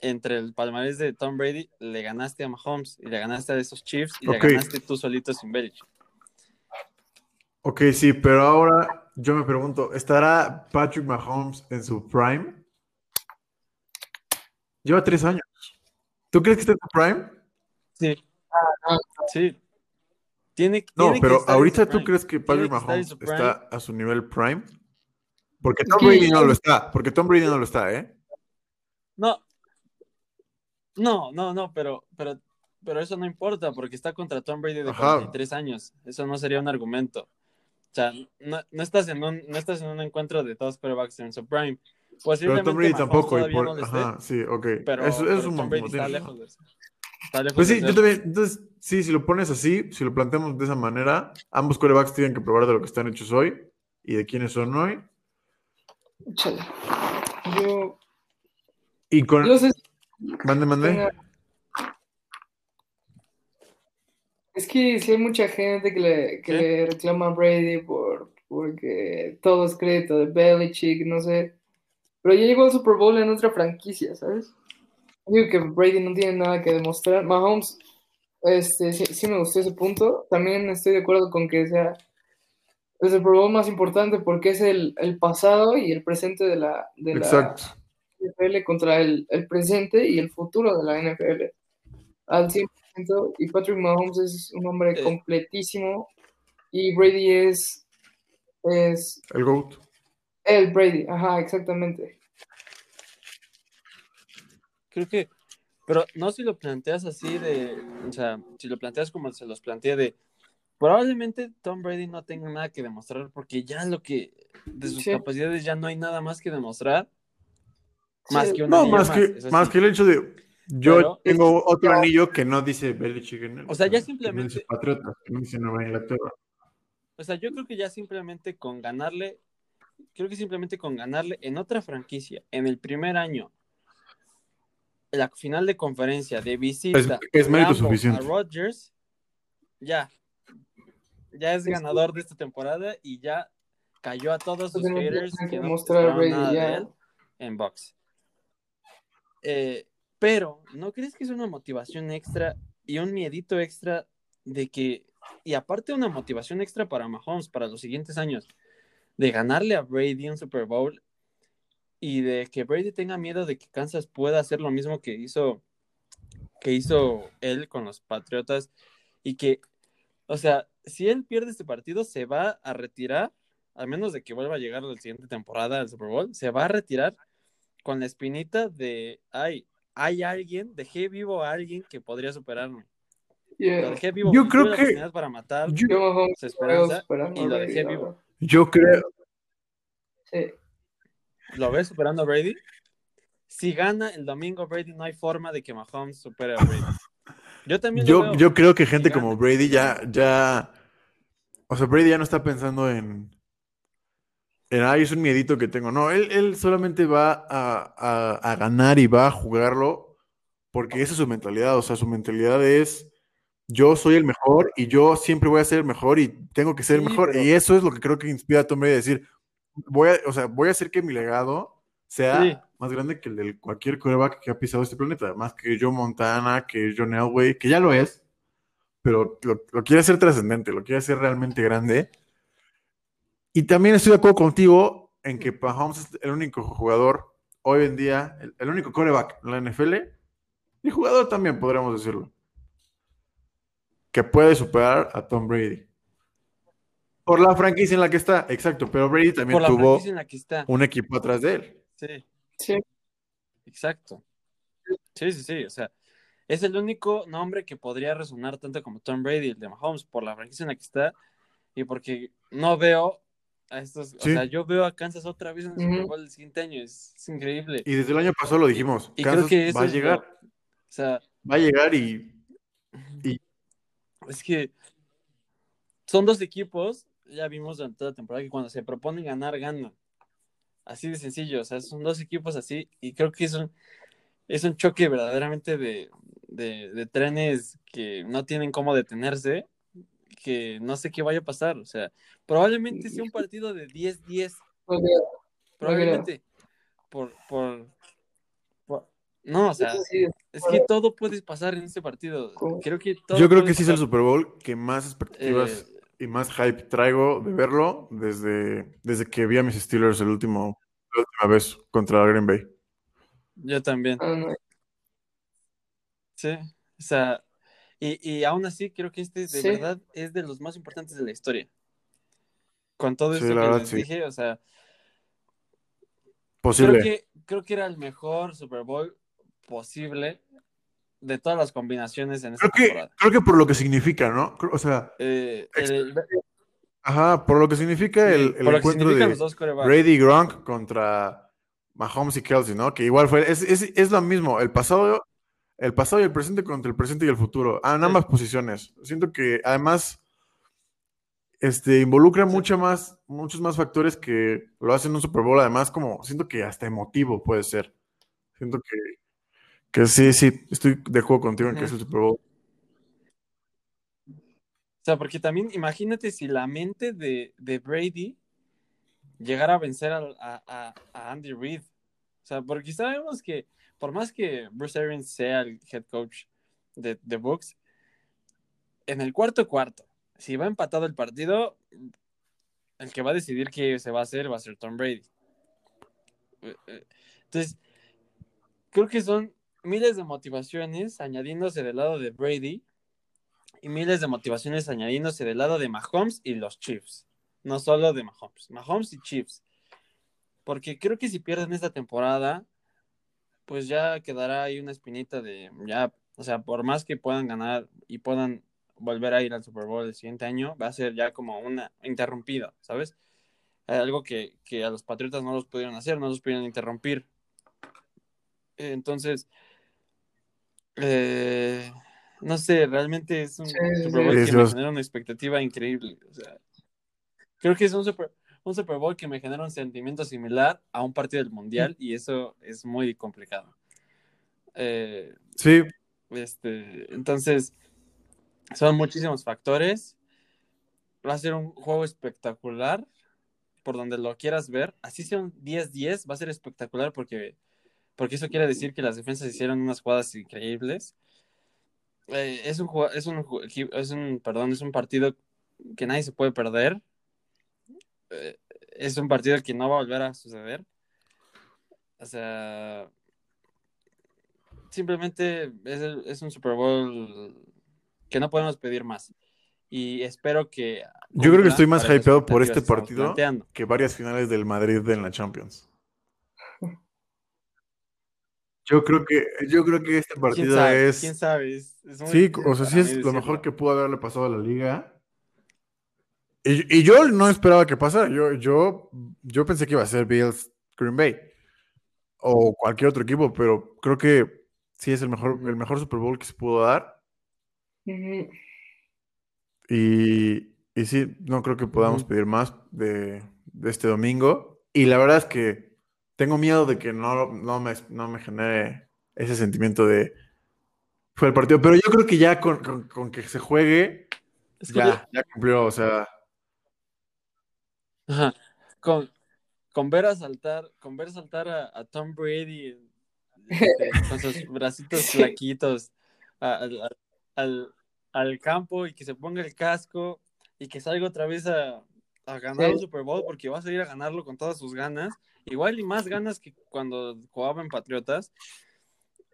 entre el palmarés de Tom Brady, le ganaste a Mahomes y le ganaste a esos Chiefs y le ganaste tú solito sin Belichick. Ok, sí, pero ahora yo me pregunto, ¿estará Patrick Mahomes en su prime? Lleva tres años. ¿Tú crees que está en su prime? Sí. Sí. Tiene, no, pero ahorita tú crees que Patrick Mahomes está a su nivel prime? Porque Tom Brady no lo está. Porque Tom Brady no lo está, ¿eh? No. No, no, no, pero, pero, pero eso no importa porque está contra Tom Brady de 43 años. Eso no sería un argumento. O sea, no, no, estás en un, no estás en un encuentro de todos quarterbacks en su prime. Pero Tom Brady tampoco. Ajá, sí, ok. Pero, eso, es un Tom Brady está lejos, está lejos Pues sí, yo también. Entonces, sí, si lo pones así, si lo planteamos de esa manera, ambos corebacks tienen que probar de lo que están hechos hoy y de quiénes son hoy. Échale. Yo, Y con. yo sé Mande, mande. Es que sí hay mucha gente que le, que ¿Qué? le reclama a Brady por, porque todo es crédito de Belichick, no sé. Pero ya llegó al Super Bowl en otra franquicia, ¿sabes? Digo que Brady no tiene nada que demostrar. Mahomes, este, sí, sí me gustó ese punto. También estoy de acuerdo con que sea el Super Bowl más importante porque es el, el pasado y el presente de la, de la. NFL contra el, el presente y el futuro de la NFL al 100%. Y Patrick Mahomes es un hombre Eh. completísimo y Brady es, es El GOAT. el Brady. Ajá, exactamente. Creo que, pero no si lo planteas así de, o sea, si lo planteas como se los plantea de, probablemente Tom Brady no tenga nada que demostrar porque ya lo que, de sus Sí. capacidades ya no hay nada más que demostrar, más Sí, que un No, anillo más que, más sí. que el hecho de. Yo Pero- tengo otro No. anillo que no dice Belichick en. O sea, ya que no simplemente- dice Patriotas, que no dice Nueva Inglaterra. O sea, yo creo que ya simplemente con ganarle, creo que simplemente con ganarle en otra franquicia, en el primer año, la final de conferencia de visita Es- es mérito suficiente. a Rodgers, ya, ya es ganador de esta temporada y ya cayó a todos sus tiene haters que no nada ya. de él en box. Eh, pero, ¿no crees que es una motivación extra y un miedito extra de que, y aparte una motivación extra para Mahomes para los siguientes años, de ganarle a Brady un Super Bowl y de que Brady tenga miedo de que Kansas pueda hacer lo mismo que hizo que hizo él con los Patriotas y que, o sea, si él pierde este partido se va a retirar, a menos de que vuelva a llegar la siguiente temporada al Super Bowl, se va a retirar con la espinita de, ay, hay alguien, dejé vivo a alguien que podría superarme. Yeah. Lo dejé vivo, Yo creo la que- para matar Yo, Yo esperanza y lo dejé vivo. yo creo. Sí. ¿Lo ves superando a Brady? Si gana el domingo Brady, no hay forma de que Mahomes supere a Brady. Yo también Yo, veo. yo creo que gente como. Brady ya, ya. O sea, Brady ya no está pensando en. En, ay, es un miedito que tengo. No, él, él solamente va a, a- a ganar y va a jugarlo porque esa es su mentalidad. O sea, su mentalidad es: yo soy el mejor y yo siempre voy a ser el mejor y tengo que ser el Sí, mejor. pero- Y eso es lo que creo que inspira a Tom Brady a decir: voy a, o sea, voy a hacer que mi legado sea Sí. más grande que el de cualquier quarterback que ha pisado este planeta. Más que Joe Montana, que John Elway, que ya lo es, pero lo, lo quiere hacer trascendente, lo quiere hacer realmente grande. Y también estoy de acuerdo contigo en que Mahomes es el único jugador hoy en día, el, el único quarterback en la NFL, y jugador también, podríamos decirlo, que puede superar a Tom Brady. Por la franquicia en la que está, exacto, pero Brady también por la tuvo franquicia en la que está. un equipo atrás de él. Sí, Sí. exacto. Sí, sí, sí. O sea, es el único nombre que podría resonar tanto como Tom Brady, el de Mahomes, por la franquicia en la que está y porque no veo a estos. Sí. O sea, yo veo a Kansas otra vez en el Super. Bowl el siguiente año. Es, es increíble. Y desde el año pasado lo dijimos, Y creo que va a llegar, lo- O sea, va a llegar y es que son dos equipos, ya vimos durante toda la temporada que cuando se proponen ganar, ganan. Así de sencillo, o sea, son dos equipos así y creo que es un, es un choque verdaderamente de, de, de trenes que no tienen cómo detenerse, que no sé qué vaya a pasar, o sea, probablemente sea un partido de 10-10, Porque probablemente, por, por, por- no, o sea, es que todo puede pasar en este partido, creo que todo yo creo que sí es el. Super Bowl que más expectativas Eh, y más hype traigo de verlo desde, desde que vi a mis Steelers el último, la última vez contra Green Bay. yo también. ah. Sí, o sea, y, y aún así creo que este de Sí. verdad es de los más importantes de la historia. Con todo Sí, esto la que verdad, les sí. dije, o sea, Posible. creo que, creo que era el mejor Super Bowl posible de todas las combinaciones en esta Creo que, temporada. creo que por lo que significa, ¿no? O sea, Eh, el- ajá, por lo que significa el, encuentro de. Brady y Gronk contra Mahomes y Kelsey, ¿no? Que igual fue, es, es, es lo mismo. El pasado, el pasado y el presente contra el presente y el futuro, ah, en Sí. ambas posiciones. Siento que además este, involucra Sí. mucho más, muchos más factores que lo hacen un Super Bowl, además como siento que hasta emotivo puede ser. Siento que, que sí, sí, estoy de acuerdo contigo en que es el Super Bowl. O sea, porque también imagínate si la mente de, de Brady llegara a vencer a, a- a Andy Reid. O sea, porque sabemos que por más que Bruce Arians sea el head coach de, de Bucks, en el cuarto cuarto, si va empatado el partido, el que va a decidir qué se va a hacer va a ser Tom Brady. Eh, eh, Entonces, creo que son miles de motivaciones añadiéndose del lado de Brady y miles de motivaciones añadiéndose del lado de Mahomes y los Chiefs. No solo de Mahomes, Mahomes y Chiefs. Porque creo que si pierden esta temporada, pues ya quedará ahí una espinita de, ya, o sea, por más que puedan ganar y puedan volver a ir al Super Bowl el siguiente año, va a ser ya como una interrumpida, ¿sabes? Algo que, que a los Patriotas no los pudieron hacer, no los pudieron interrumpir. Entonces, eh, no sé, realmente es un Sí, Super Bowl sí. que Sí, me los- genera una expectativa increíble. O sea, creo que es un Super, un Super Bowl que me genera un sentimiento similar a un partido del Mundial y eso es muy complicado. Eh, Sí, este, entonces, son muchísimos factores. Va a ser un juego espectacular por donde lo quieras ver. Así sea un 10-10, va a ser espectacular porque, porque eso quiere decir que las defensas hicieron unas jugadas increíbles. Eh, es un, es un, es un, perdón, es un partido que nadie se puede perder. Eh, es un partido que no va a volver a suceder. O sea, simplemente es, el- es un Super Bowl que no podemos pedir más. Y espero que. yo creo que estoy más hypeado por este partido que varias finales del Madrid en la Champions. Yo creo que, yo creo que este ¿Quién partido sabe? es. ¿Quién sabe? Es- es muy Sí, o sea, sí es lo mejor que pudo haberle pasado a la liga. Y, y yo no esperaba que pasara. Yo, yo, yo pensé que iba a ser Bills Green Bay o cualquier otro equipo, pero creo que sí es el mejor, el mejor Super Bowl que se pudo dar. Y, y sí, no creo que podamos pedir más de, de este domingo. Y la verdad es que tengo miedo de que no, no, me, no me genere ese sentimiento de fue el partido. Pero yo creo que ya con, con- con que se juegue, Es que yo- ya, ya cumplió. O sea, Ajá. Con, con ver a saltar, con ver saltar a, a Tom Brady este, con sus bracitos flaquitos a- al, al- al- al campo y que se ponga el casco y que salga otra vez a, a ganar Sí. un Super Bowl porque va a salir a ganarlo con todas sus ganas, igual y más ganas que cuando jugaba en Patriotas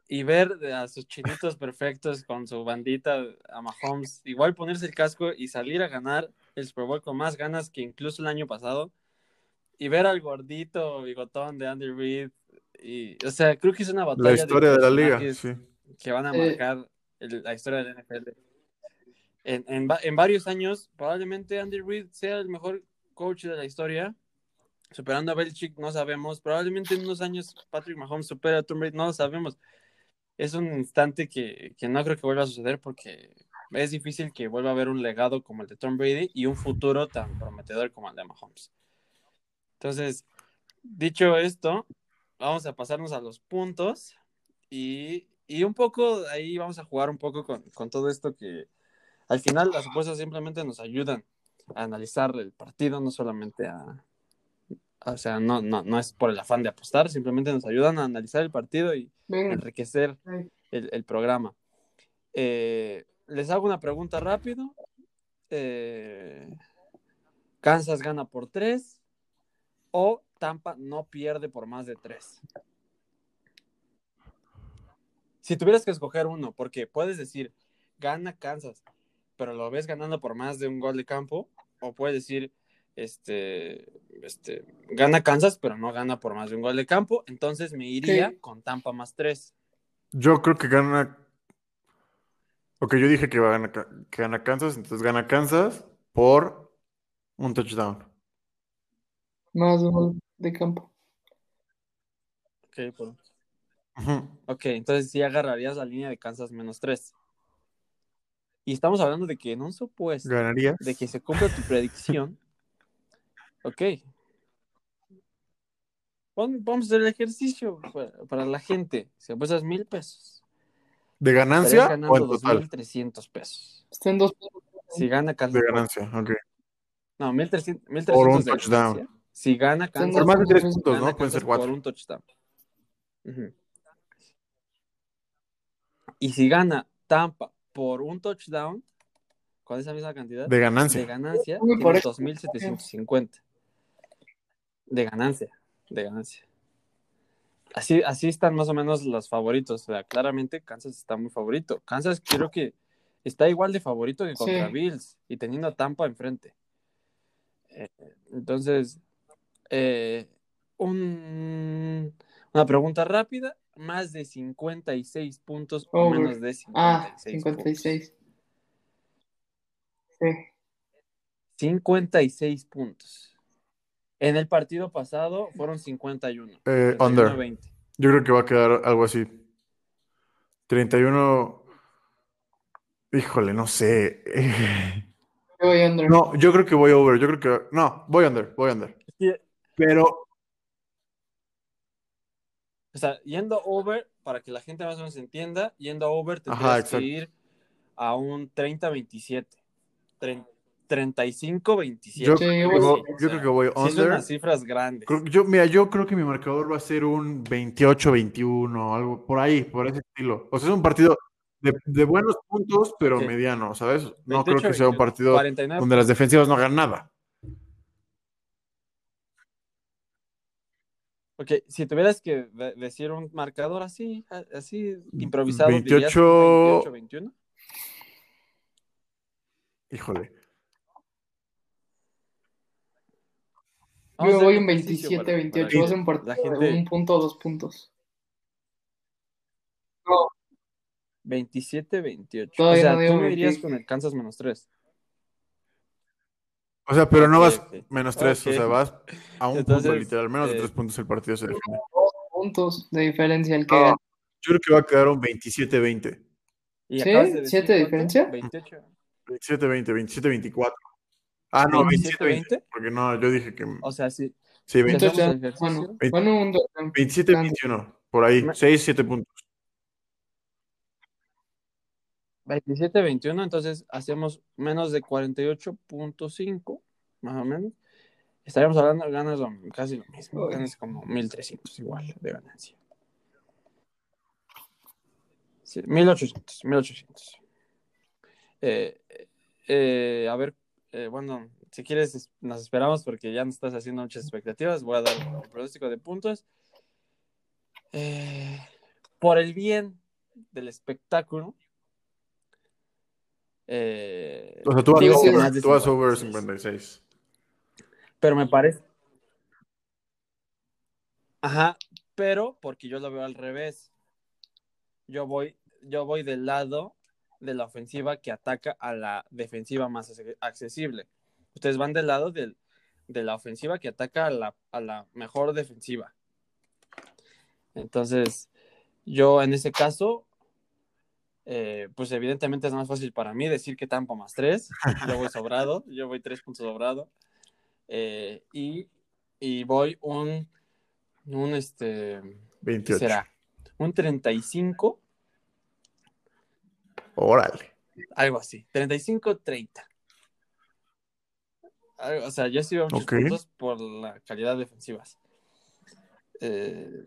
y ver a sus chinitos perfectos con su bandita a Mahomes, igual ponerse el casco y salir a ganar el Super Bowl con más ganas que incluso el año pasado y ver al gordito bigotón de Andy Reid y o sea creo que es una batalla la historia de la liga. Sí. que van a Eh. marcar el- la historia de la NFL en, en, en varios años probablemente Andy Reid sea el mejor coach de la historia. Superando a Belichick no sabemos. Probablemente en unos años Patrick Mahomes supera a Tom Brady no lo sabemos. Es un instante que, que no creo que vuelva a suceder porque es difícil que vuelva a haber un legado como el de Tom Brady y un futuro tan prometedor como el de Mahomes. Entonces, dicho esto, vamos a pasarnos a los puntos y, y un poco ahí vamos a jugar un poco con, con todo esto que al final las apuestas simplemente nos ayudan a analizar el partido, no solamente a... O sea, no, no, no es por el afán de apostar, simplemente nos ayudan a analizar el partido y enriquecer el programa. Eh, les hago una pregunta rápido. Eh, ¿Kansas gana por tres o Tampa no pierde por más de tres? Si tuvieras que escoger uno, porque puedes decir, gana Kansas, pero lo ves ganando por más de un gol de campo, o puedes decir, este, este, gana Kansas, pero no gana por más de un gol de campo, entonces me iría Sí. con Tampa más tres. Yo creo que gana. Ok, yo dije que, va a ganar, que gana Kansas, entonces gana Kansas por un touchdown. Más de un gol de campo. Ok, por- Ujú. Ok, entonces sí agarrarías la línea de Kansas menos 3. Y estamos hablando de que en un supuesto ¿Ganarías? de que se cumpla tu predicción, ok. Pon- Vamos a hacer el ejercicio para, para la gente. Si apuestas mil pesos, ¿De ganancia ganando o en total? 2.300 pesos. Está en dos. Si gana Kansas. De ganancia, ok. No, 1.300 1.300 Por un de touchdown. ganancia. Si gana Kansas. Por más de tres Gana puntos, gana ¿no? Pueden ser cuatro. Por un touchdown. Y si gana Tampa por un touchdown, con esa misma cantidad De ganancia. de ganancia, Uy, por tiene eso. 2.750. De ganancia, de ganancia. Así, así están más o menos los favoritos. O sea, claramente Kansas está muy favorito. Kansas creo que está igual de favorito que contra Sí. Bills y teniendo a Tampa enfrente. Eh, entonces, eh, un- una pregunta rápida. Más de 56 puntos o Over. menos de 56 Ah, puntos. 56. Sí. 56 puntos. En el partido pasado fueron 51. Eh, 31 under. 20. Yo creo que va a quedar algo así. 31. Híjole, no sé. Yo voy under. No, yo creo que voy over. Yo creo que. No, voy under. Voy under. Sí, Pero. O sea, yendo over, para que la gente más o menos entienda, yendo over tendrías que ir a un 30-27. Tre- 35-27. Yo, Sí, creo que yo creo que voy sí son under. unas cifras grandes. Creo- yo, mira, yo creo que mi marcador va a ser un 28-21, algo por ahí, por ese estilo. O sea, es un partido de, de buenos puntos, pero Sí. mediano, ¿sabes? No creo que sea un 28-21, partido 49 donde las defensivas no hagan nada. Ok, si tuvieras que de- decir un marcador así, así improvisado, 28. dirías un 28-21. Híjole. Vamos Yo hacer voy un ejercicio para- 27-28. para Va a de gente un punto o dos puntos. No, 27-28. O sea, no tú me irías con el Kansas menos 3. O sea, pero no vas menos tres, o Ok. sea, vas a un Entonces, punto literal, menos de eh, tres puntos el partido se define. dos puntos de diferencia el que No. Yo creo que va a quedar un 27-20. ¿Y ¿Sí? acabas de diferencia? 28. 27-20, 27-24. Ah, no, 27-20. 27-20. Porque no, yo dije que. O sea, sí. Sí, ¿Hacemos 20 el Touchdown. ejercicio? Bueno, Veinte- bueno, un touchdown. 27-21, por ahí. Me- 6-7 puntos. 27-21, entonces hacemos menos de 48.5, más o menos. Estaríamos hablando de ganas casi lo mismo, ganas como 1300 igual de ganancia. Sí, 1800, 1800. Eh, eh, a ver, eh, bueno, si quieres es- nos esperamos porque ya nos estás haciendo muchas expectativas. Voy a dar el pronóstico de puntos. Eh, por el bien del espectáculo. Eh, O sea, tú vas Digo, over, tú vas 56. over 56. Pero me parece. Ajá, pero porque yo lo veo al revés. Yo voy, yo voy del lado de la ofensiva que ataca a la defensiva más ac- accesible. Ustedes van del lado del, de la ofensiva que ataca a la, a la mejor defensiva. Entonces, yo en ese caso, eh, pues evidentemente es más fácil para mí decir que Tampa más tres. Yo voy sobrado, yo voy tres puntos sobrado. Eh, y, y voy un, un este, ¿qué 28. será? Un 35, Órale. algo así, 35-30. Algo- O sea, yo sí veo muchos Ok. puntos por la calidad defensivas. Eh,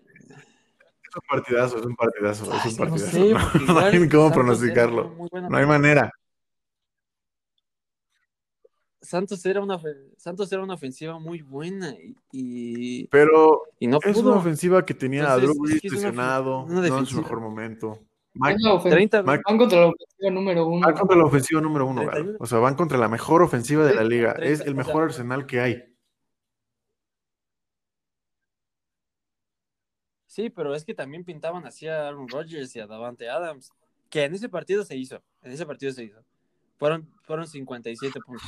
un partidazo, es un partidazo, es un no partidazo. sé, No, porque no igual hay ni cómo Santos pronosticarlo. No hay manera. Santos era una Santos era una ofensiva muy buena y, y, Pero y no es pudo. una ofensiva que tenía a Entonces, Drew Brees es es lesionado, no en su mejor momento. Es Mike, la ofensiva. 30 Mike- Van contra la ofensiva número uno. van contra la ofensiva número uno, Galo. 31. O sea, van contra la mejor ofensiva de la liga. 30, Es el o mejor sea- arsenal que hay. Sí, pero es que también pintaban así a Aaron Rodgers y a Davante Adams, que en ese partido se hizo, en ese partido se hizo. Fueron, fueron 57 puntos.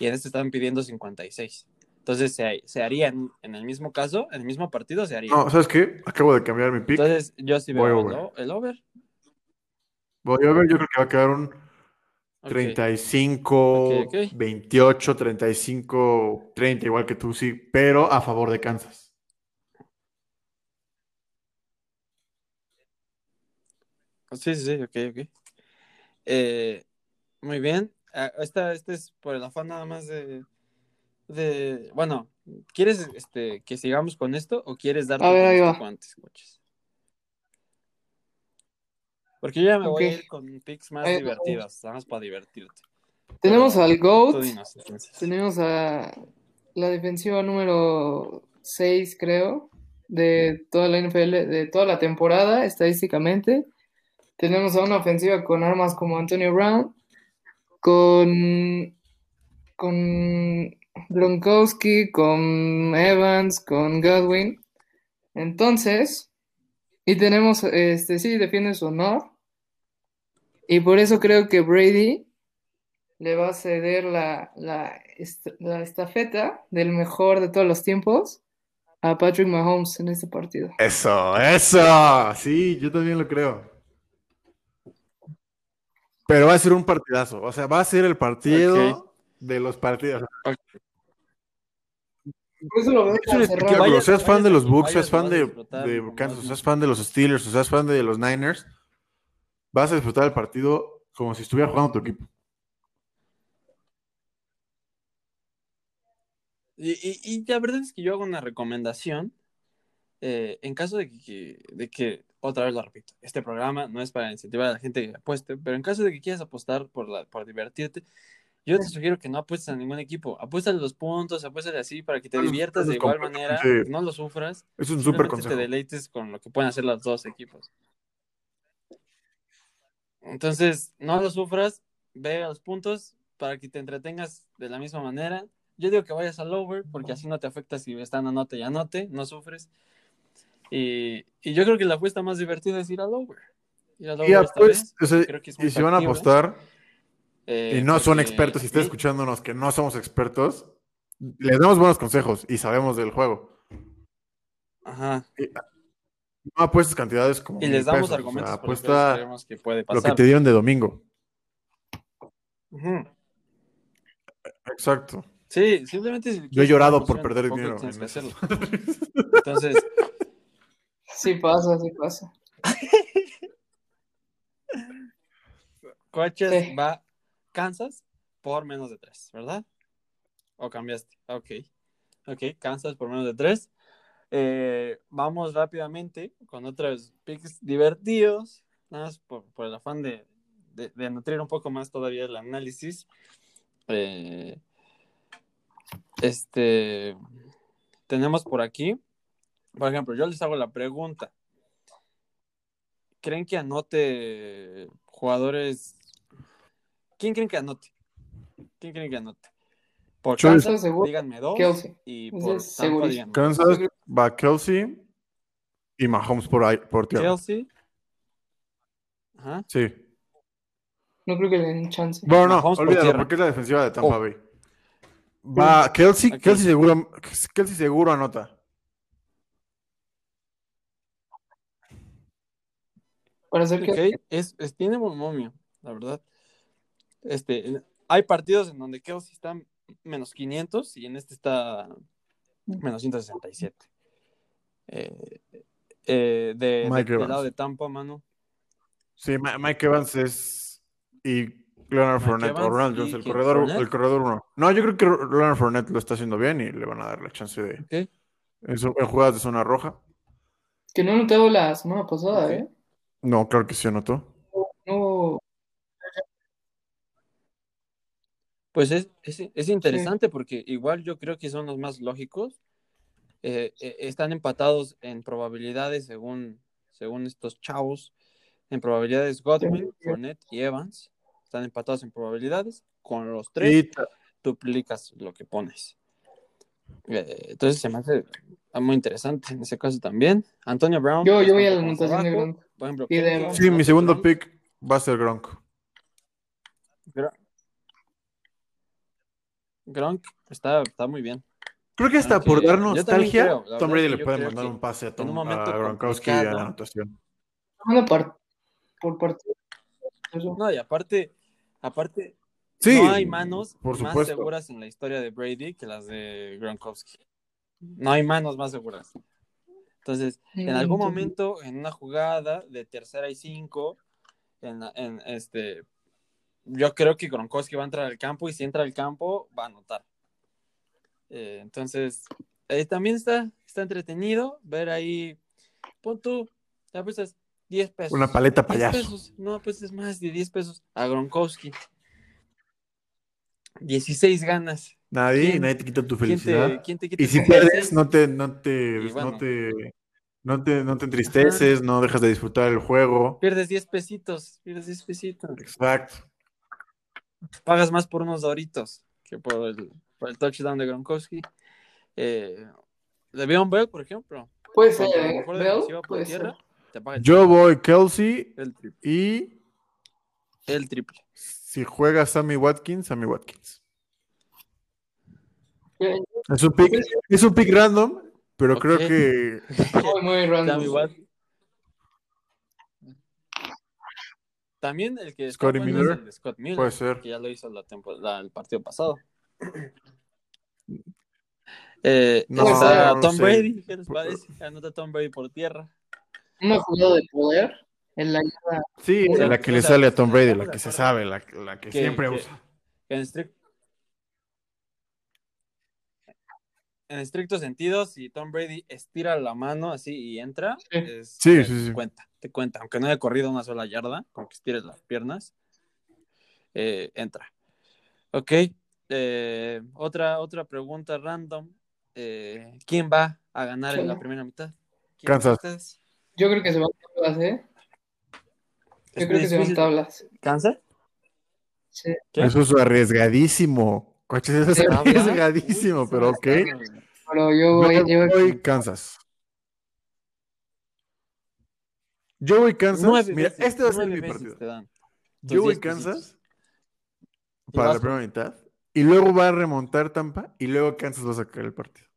Y en este estaban pidiendo 56. Entonces se, se haría en, en el mismo caso, en el mismo partido se haría. No, ¿sabes qué? Acabo de cambiar mi pick. Entonces yo sí veo over. el, o- el over. Voy a ver, yo creo que va a quedar un Ok. 35, Ok, ok. 28, 35, 30, igual que tú, sí, pero a favor de Kansas. Sí, sí, sí, ok, ok. Eh, muy bien. Ah, Esta, este es por el afán nada más de, de... Bueno, ¿quieres este, que sigamos con esto o quieres dar antes, coches? Porque yo ya me voy a ir con picks más Ahí va. divertidos, nada más para divertirte. Tenemos Pero al GOAT, dinos, tenemos a la defensiva número 6, creo, de toda la NFL, de toda la temporada, estadísticamente. Tenemos a una ofensiva con armas como Antonio Brown, con, con Gronkowski, con Evans, con Godwin. Entonces, y tenemos, este, sí, defiende su honor. Y por eso creo que Brady le va a ceder la, la, la estafeta del mejor de todos los tiempos a Patrick Mahomes en este partido. Eso, eso. Sí, yo también lo creo. Pero va a ser un partidazo. O sea, va a ser el partido de los partidos. Por eso lo Es un espectáculo. seas fan de los Bucks, seas fan de, de Kansas, seas fan de los Steelers, o seas fan de los Niners, vas a disfrutar el partido como si estuviera jugando tu equipo. Y, y, y la verdad es que yo hago una recomendación. eh, en caso de que, de que, otra vez lo repito, este programa no es para incentivar a la gente que apueste, pero en caso de que quieras apostar por, la, por divertirte, yo te sugiero que no apuestes a ningún equipo. Apuéstale los puntos, apuéstale así para que te es- diviertas de igual manera, no lo sufras, Es un súper consejo. te deleites con lo que pueden hacer los dos equipos. Entonces, no lo sufras, ve a los puntos para que te entretengas de la misma manera. Yo digo que vayas al over porque así no te afecta si están anote y anote, no sufres. Y, y yo creo que la apuesta más divertida es ir al over. Ir al over Y, esta pues, vez. o sea, creo que es muy y si van a apostar Eh, y no son expertos y están y- escuchándonos que no somos expertos, les damos buenos consejos y sabemos del juego. Ajá. No apuestes cantidades como Y les damos pesos, o sea, argumentos los apuesta creemos que puede lo que te dieron de domingo. Ujú. Exacto. Sí, simplemente si Yo he llorado por perder dinero. en. Entonces, Sí pasa, sí pasa. coches Sí. va Kansas por menos de 3, ¿verdad? ¿O cambiaste? Ok. Ok, Kansas por menos de 3. vamos rápidamente con otros picks divertidos, nada más por, por el afán de, de- de nutrir un poco más todavía el análisis. Eh, este, tenemos por aquí, por ejemplo, yo les hago la pregunta. ¿Creen que anote jugadores? ¿Quién creen que anote? ¿Quién creen que anote? Por Kansas, seguro. díganme dos. Kelsey. Y por Tampa, díganme Kansas va Kelsey y Mahomes por, ahí, por tierra. Kelsey. Ajá. Sí. No creo que le den chance. Bueno, no, Mahomes olvídalo, porque es la defensiva de Tampa Oh. Bay. Va Kelsey. Kelsey seguro, Kelsey seguro anota. Para hacer que Ok, es, es- tiene buen momio, la verdad. Este, hay partidos en donde Kelsey está menos 500 y en este está menos 167. Eh, eh, de, Mike de- del lado de Tampa, mano. Sí, Mike Evans es. Y Leonard Mike Fournette o Ronald Jones, el corredor, ¿Fournette? el corredor uno. No, yo creo que Leonard Fournette lo está haciendo bien y le van a dar la chance de. En, su- en jugadas de zona roja. que no notado la semana pasada. ¿eh? No, claro que sí anotó. No, Pues es, es, es interesante porque igual yo creo que son los más lógicos. Eh, eh, están empatados en probabilidades según, según estos chavos. En probabilidades Godwin, Sí. Fournette y Evans. Están empatados en probabilidades. Con los tres Y duplicas lo que pones. Eh, entonces se me hace muy interesante en ese caso también. Antonio Brown. yo, voy a la anotación de. Gronk. Por ejemplo, Y de ¿creen que Evans. sí, mi segundo Gronk? pick va a ser Gronk. Gr- Gronk está, está muy bien. Creo que hasta por Aunque dar yo también nostalgia, creo, Tom Brady le puede mandar un pase a, en Tom, un momento a Gronkowski a la anotación. Por. Eso. No, y aparte, aparte, Sí, no hay manos por más supuesto. seguras en la historia de Brady que las de Gronkowski. No hay manos más seguras. Entonces, en algún momento, en una jugada de tercera y cinco, en, la- en este, yo creo que Gronkowski va a entrar al campo y si entra al campo, va a anotar. Eh, entonces, eh, también está, está entretenido ver ahí, pon tú, ya pues 10 pesos. Una paleta 10 payaso. pesos. No, pues es más de 10 pesos a Gronkowski. 16 ganas. Nadie, ¿Quién- nadie te quita tu ¿Quién felicidad. te, quién te quita Y si pierdes, 16? no te, no te, bueno. no te, no te, no te entristeces, no dejas de disfrutar el juego. Pierdes 10 pesitos. Pierdes 10 pesitos. Exacto. Pagas más por unos doritos que por el, por el touchdown de Gronkowski. Eh, de Le'Veon Bell, por ejemplo. Puede ser, contra la ¿eh? mejor Bell, defensiva por puede tierra, ser. te paga el, Yo voy Kelsey el triple. y El triple. Si juega Sammy Watkins, Sammy Watkins. Ya- Es un pick, es un pick random, pero creo que Muy, muy random. Sammy. También el que Scotty bueno Miller. es el Scott Miller, puede ser. que ya lo hizo la temporada, el partido pasado. Eh, No, está no Tom sé. Brady, ¿qué les parece? Anota Tom Brady por tierra. Una jugada de poder en la. Sí, O sea, la que le sea, sale a Tom Brady, la que se sabe, la, la que Que- siempre que- usa. En, estric- en estricto sentido, si Tom Brady estira la mano así y entra, Sí. es- Sí, te sí, sí. cuenta, te cuenta. Aunque no haya corrido una sola yarda, con que estires las piernas, eh, entra. Ok. eh, otra, otra pregunta random. eh, ¿Quién va a ganar en la primera mitad? ¿Quién Kansas. Yo creo que se van tablas, ¿eh? Yo creo que se tablas. ¿Kansas? Sí. ¿Qué? Eso es arriesgadísimo. Coches, eso es arriesgadísimo, pero ok. Pero yo voy, Yo yo voy Kansas. Yo voy Kansas. Mira, este va a ser mi partido. Yo voy 10 pesitos. Kansas para la primera mitad. Y luego va a remontar Tampa. Y luego Kansas va a sacar el partido.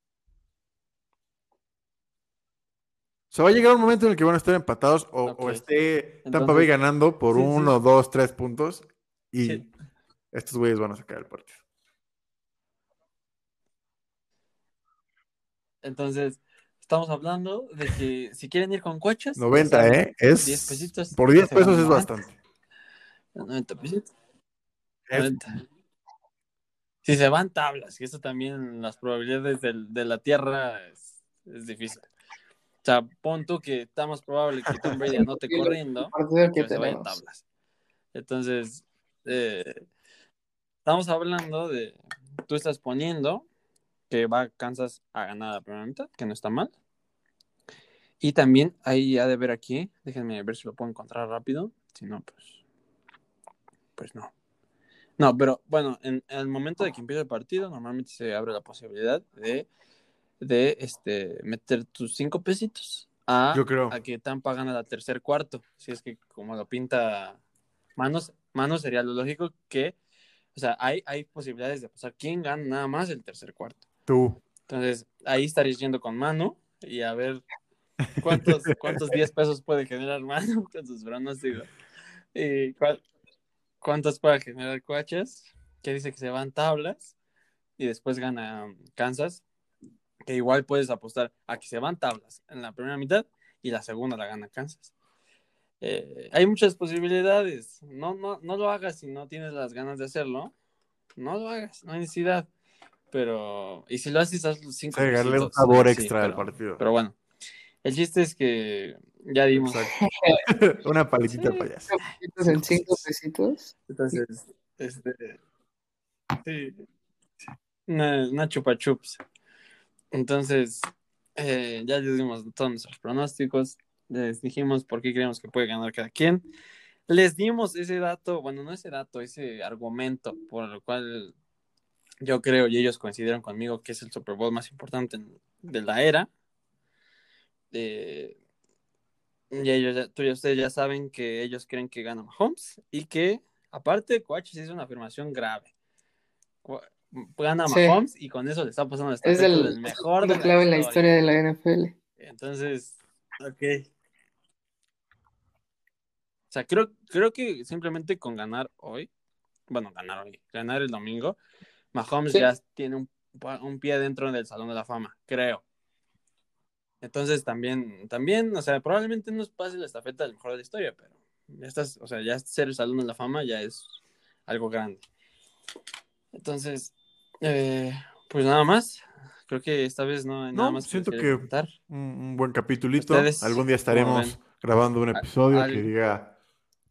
O sea, va a llegar un momento en el que van a estar empatados o, esté Tampa Bay ganando por Sí, sí. uno, dos, tres puntos. Y Sí. estos güeyes van a sacar el partido. Entonces, estamos hablando de que si quieren ir con coches, 90, ¿eh? Es, 10 pesitos. por 10 se van pesos es bastante. 90 pesitos. Es- 90. Si se van tablas, y eso también las probabilidades del- de, la tierra es, es difícil. O sea, pon tú que está más probable que Tom Brady anote corriendo que se vaya tablas. Entonces, eh, estamos hablando de, tú estás poniendo que va Kansas a ganar la primera mitad, que no está mal. Y también ahí ha de ver aquí, déjenme ver si lo puedo encontrar rápido, si no, pues, pues no. No, pero bueno, en, en el momento de que empiece el partido, normalmente se abre la posibilidad de, de este, meter tus cinco pesitos a, Yo creo. a que Tampa gana la tercer cuarto. Si es que como lo pinta Manos, Manos sería lo lógico que, o sea, hay, hay posibilidades de pasar quién gana nada más el tercer cuarto. Tú. Entonces, ahí estarías yendo con Mano y a ver cuántos, cuántos 10 pesos puede generar Mano con sus pronósticos. Y cuál- cuántos puede generar Coaches, que dice que se van tablas y después gana Kansas, que igual puedes apostar a que se van tablas en la primera mitad y la segunda la gana Kansas. Eh, hay muchas posibilidades. No, no, no lo hagas si no tienes las ganas de hacerlo. No lo hagas, no hay necesidad. Pero, y si lo haces, haz los cinco Agregarle un sabor Sí, extra al pero- partido. Pero bueno, el chiste es que ya dimos. Exacto. Una paletita Sí. payasa. Pesitos en cinco pesitos. Entonces, este, sí, una, una chupa chups. Entonces, eh, ya les dimos todos nuestros pronósticos, les dijimos por qué creemos que puede ganar cada quien. Les dimos ese dato, bueno, no ese dato, ese argumento por el cual yo creo y ellos coincidieron conmigo que es el Super Bowl más importante de la era. Eh, y ellos, ya- tú y ustedes ya saben que ellos creen que gana Mahomes y que, aparte, Coaches hizo una afirmación grave. Gana Sí. Mahomes y con eso le está pasando la Es el del mejor de clave en la historia de la NFL. Entonces, ok. O sea, creo, creo que simplemente con ganar hoy, bueno, ganar hoy, ganar el domingo, Mahomes Sí. ya tiene un, un pie dentro del Salón de la Fama, creo. Entonces también, también, o sea, probablemente no pase la estafeta del mejor de la historia, pero ya estás, o sea, ya ser el Salón de la Fama ya es algo grande. Entonces, eh, pues nada más. Creo que esta vez no hay nada No, más siento que-. Un, un buen capitulito. Ustedes, Algún día ¿cómo estaremos grabando un episodio al- que diga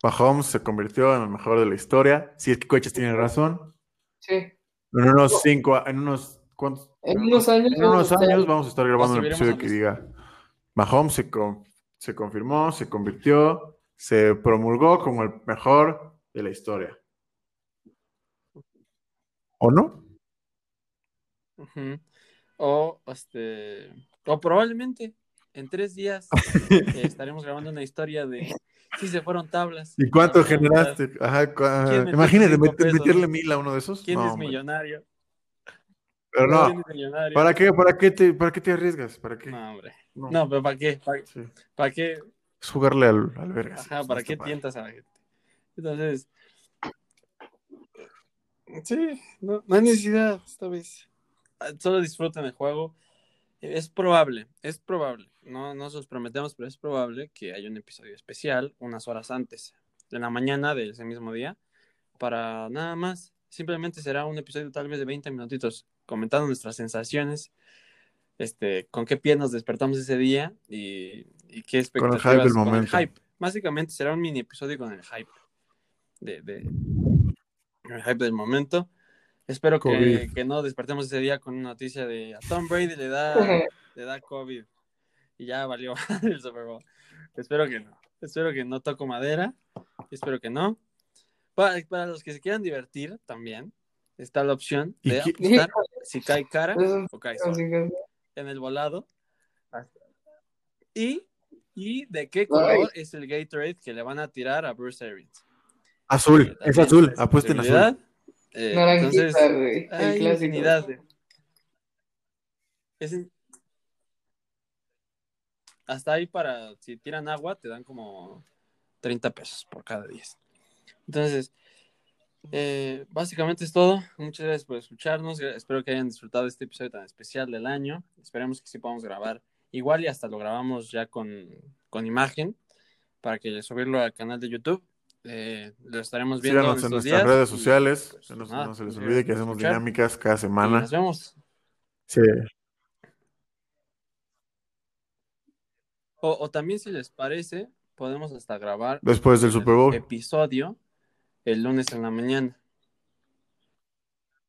Mahomes se convirtió en el mejor de la historia. Si es que Coches tiene razón. Sí. En unos cinco, a- en unos ¿cuántos? En unos años. En unos vamos a estar- años vamos a estar grabando un episodio que diga Mahomes se, con- se confirmó, se convirtió, se promulgó como el mejor de la historia. ¿O no? O, este, o probablemente en tres días eh, estaremos grabando una historia de si se fueron tablas. ¿Y cuánto generaste? Ajá, cua- ¿Quién metió imagínate meterle mil a uno de esos. ¿Quién No, es millonario? Pero ¿Quién no, es millonario? ¿para qué, para qué te, para qué te arriesgas? ¿Para qué? No, hombre. No. Pero ¿para qué? ¿Para, Sí. para qué? Es jugarle al, al vergas. Ajá, ¿para qué padre. tientas a la gente? Entonces, sí, no, no hay necesidad esta vez. Ah, Solo disfruten el juego. Es probable, es probable. No, no se los prometemos, pero es probable que haya un episodio especial unas horas antes, en la mañana de ese mismo día, para nada más. Simplemente será un episodio tal vez de 20 minutitos comentando nuestras sensaciones, este, con qué pie nos despertamos ese día y, y qué Con el expectativas hype del con el momento. hype. Básicamente será un mini episodio con el hype de, de- el hype del momento. Espero que, que no despertemos ese día con una noticia de a Tom Brady le da, le da COVID y ya valió el Super Bowl. Espero que no. Espero que no toco madera. Espero que no. Para, para los que se quieran divertir también, está la opción ¿Y de apostar si cae cara o cae que- en el volado. Y, y de qué color es el Gatorade que le van a tirar a Bruce Arians. Azul, es azul, apuesten azul. Eh, Naranjita, güey. El clásico. infinidad es Hasta ahí para, si tiran agua, te dan como 30 pesos por cada 10. Entonces, eh, básicamente es todo. Muchas gracias por escucharnos. Espero que hayan disfrutado este episodio tan especial del año. Esperemos que sí podamos grabar. Igual y hasta lo grabamos ya con, con imagen para que subirlo al canal de YouTube. Eh, lo estaremos viendo Síganos en nuestras días redes sociales. pues, no, nada, no se les muchas olvide que hacemos escuchar. dinámicas cada semana. nos vemos. Sí. O, o también si les parece, podemos hasta grabar Después del el Super Bowl. episodio el lunes en la mañana.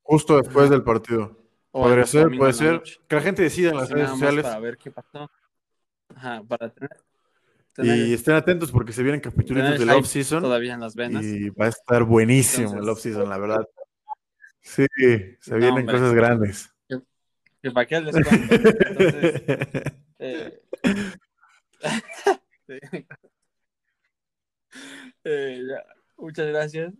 Justo después Ajá. del partido. O Podría ser, puede ser. Que la gente decida en las redes sociales. Para ver qué pasó. Ajá, para tener Y estén atentos porque se vienen capítulos el del off-season. todavía en las venas. Y va a estar buenísimo el off-season, la verdad. Sí, se No, vienen hombre. cosas grandes. Que para qué les cuento. Entonces, eh. Eh, ya. Muchas gracias.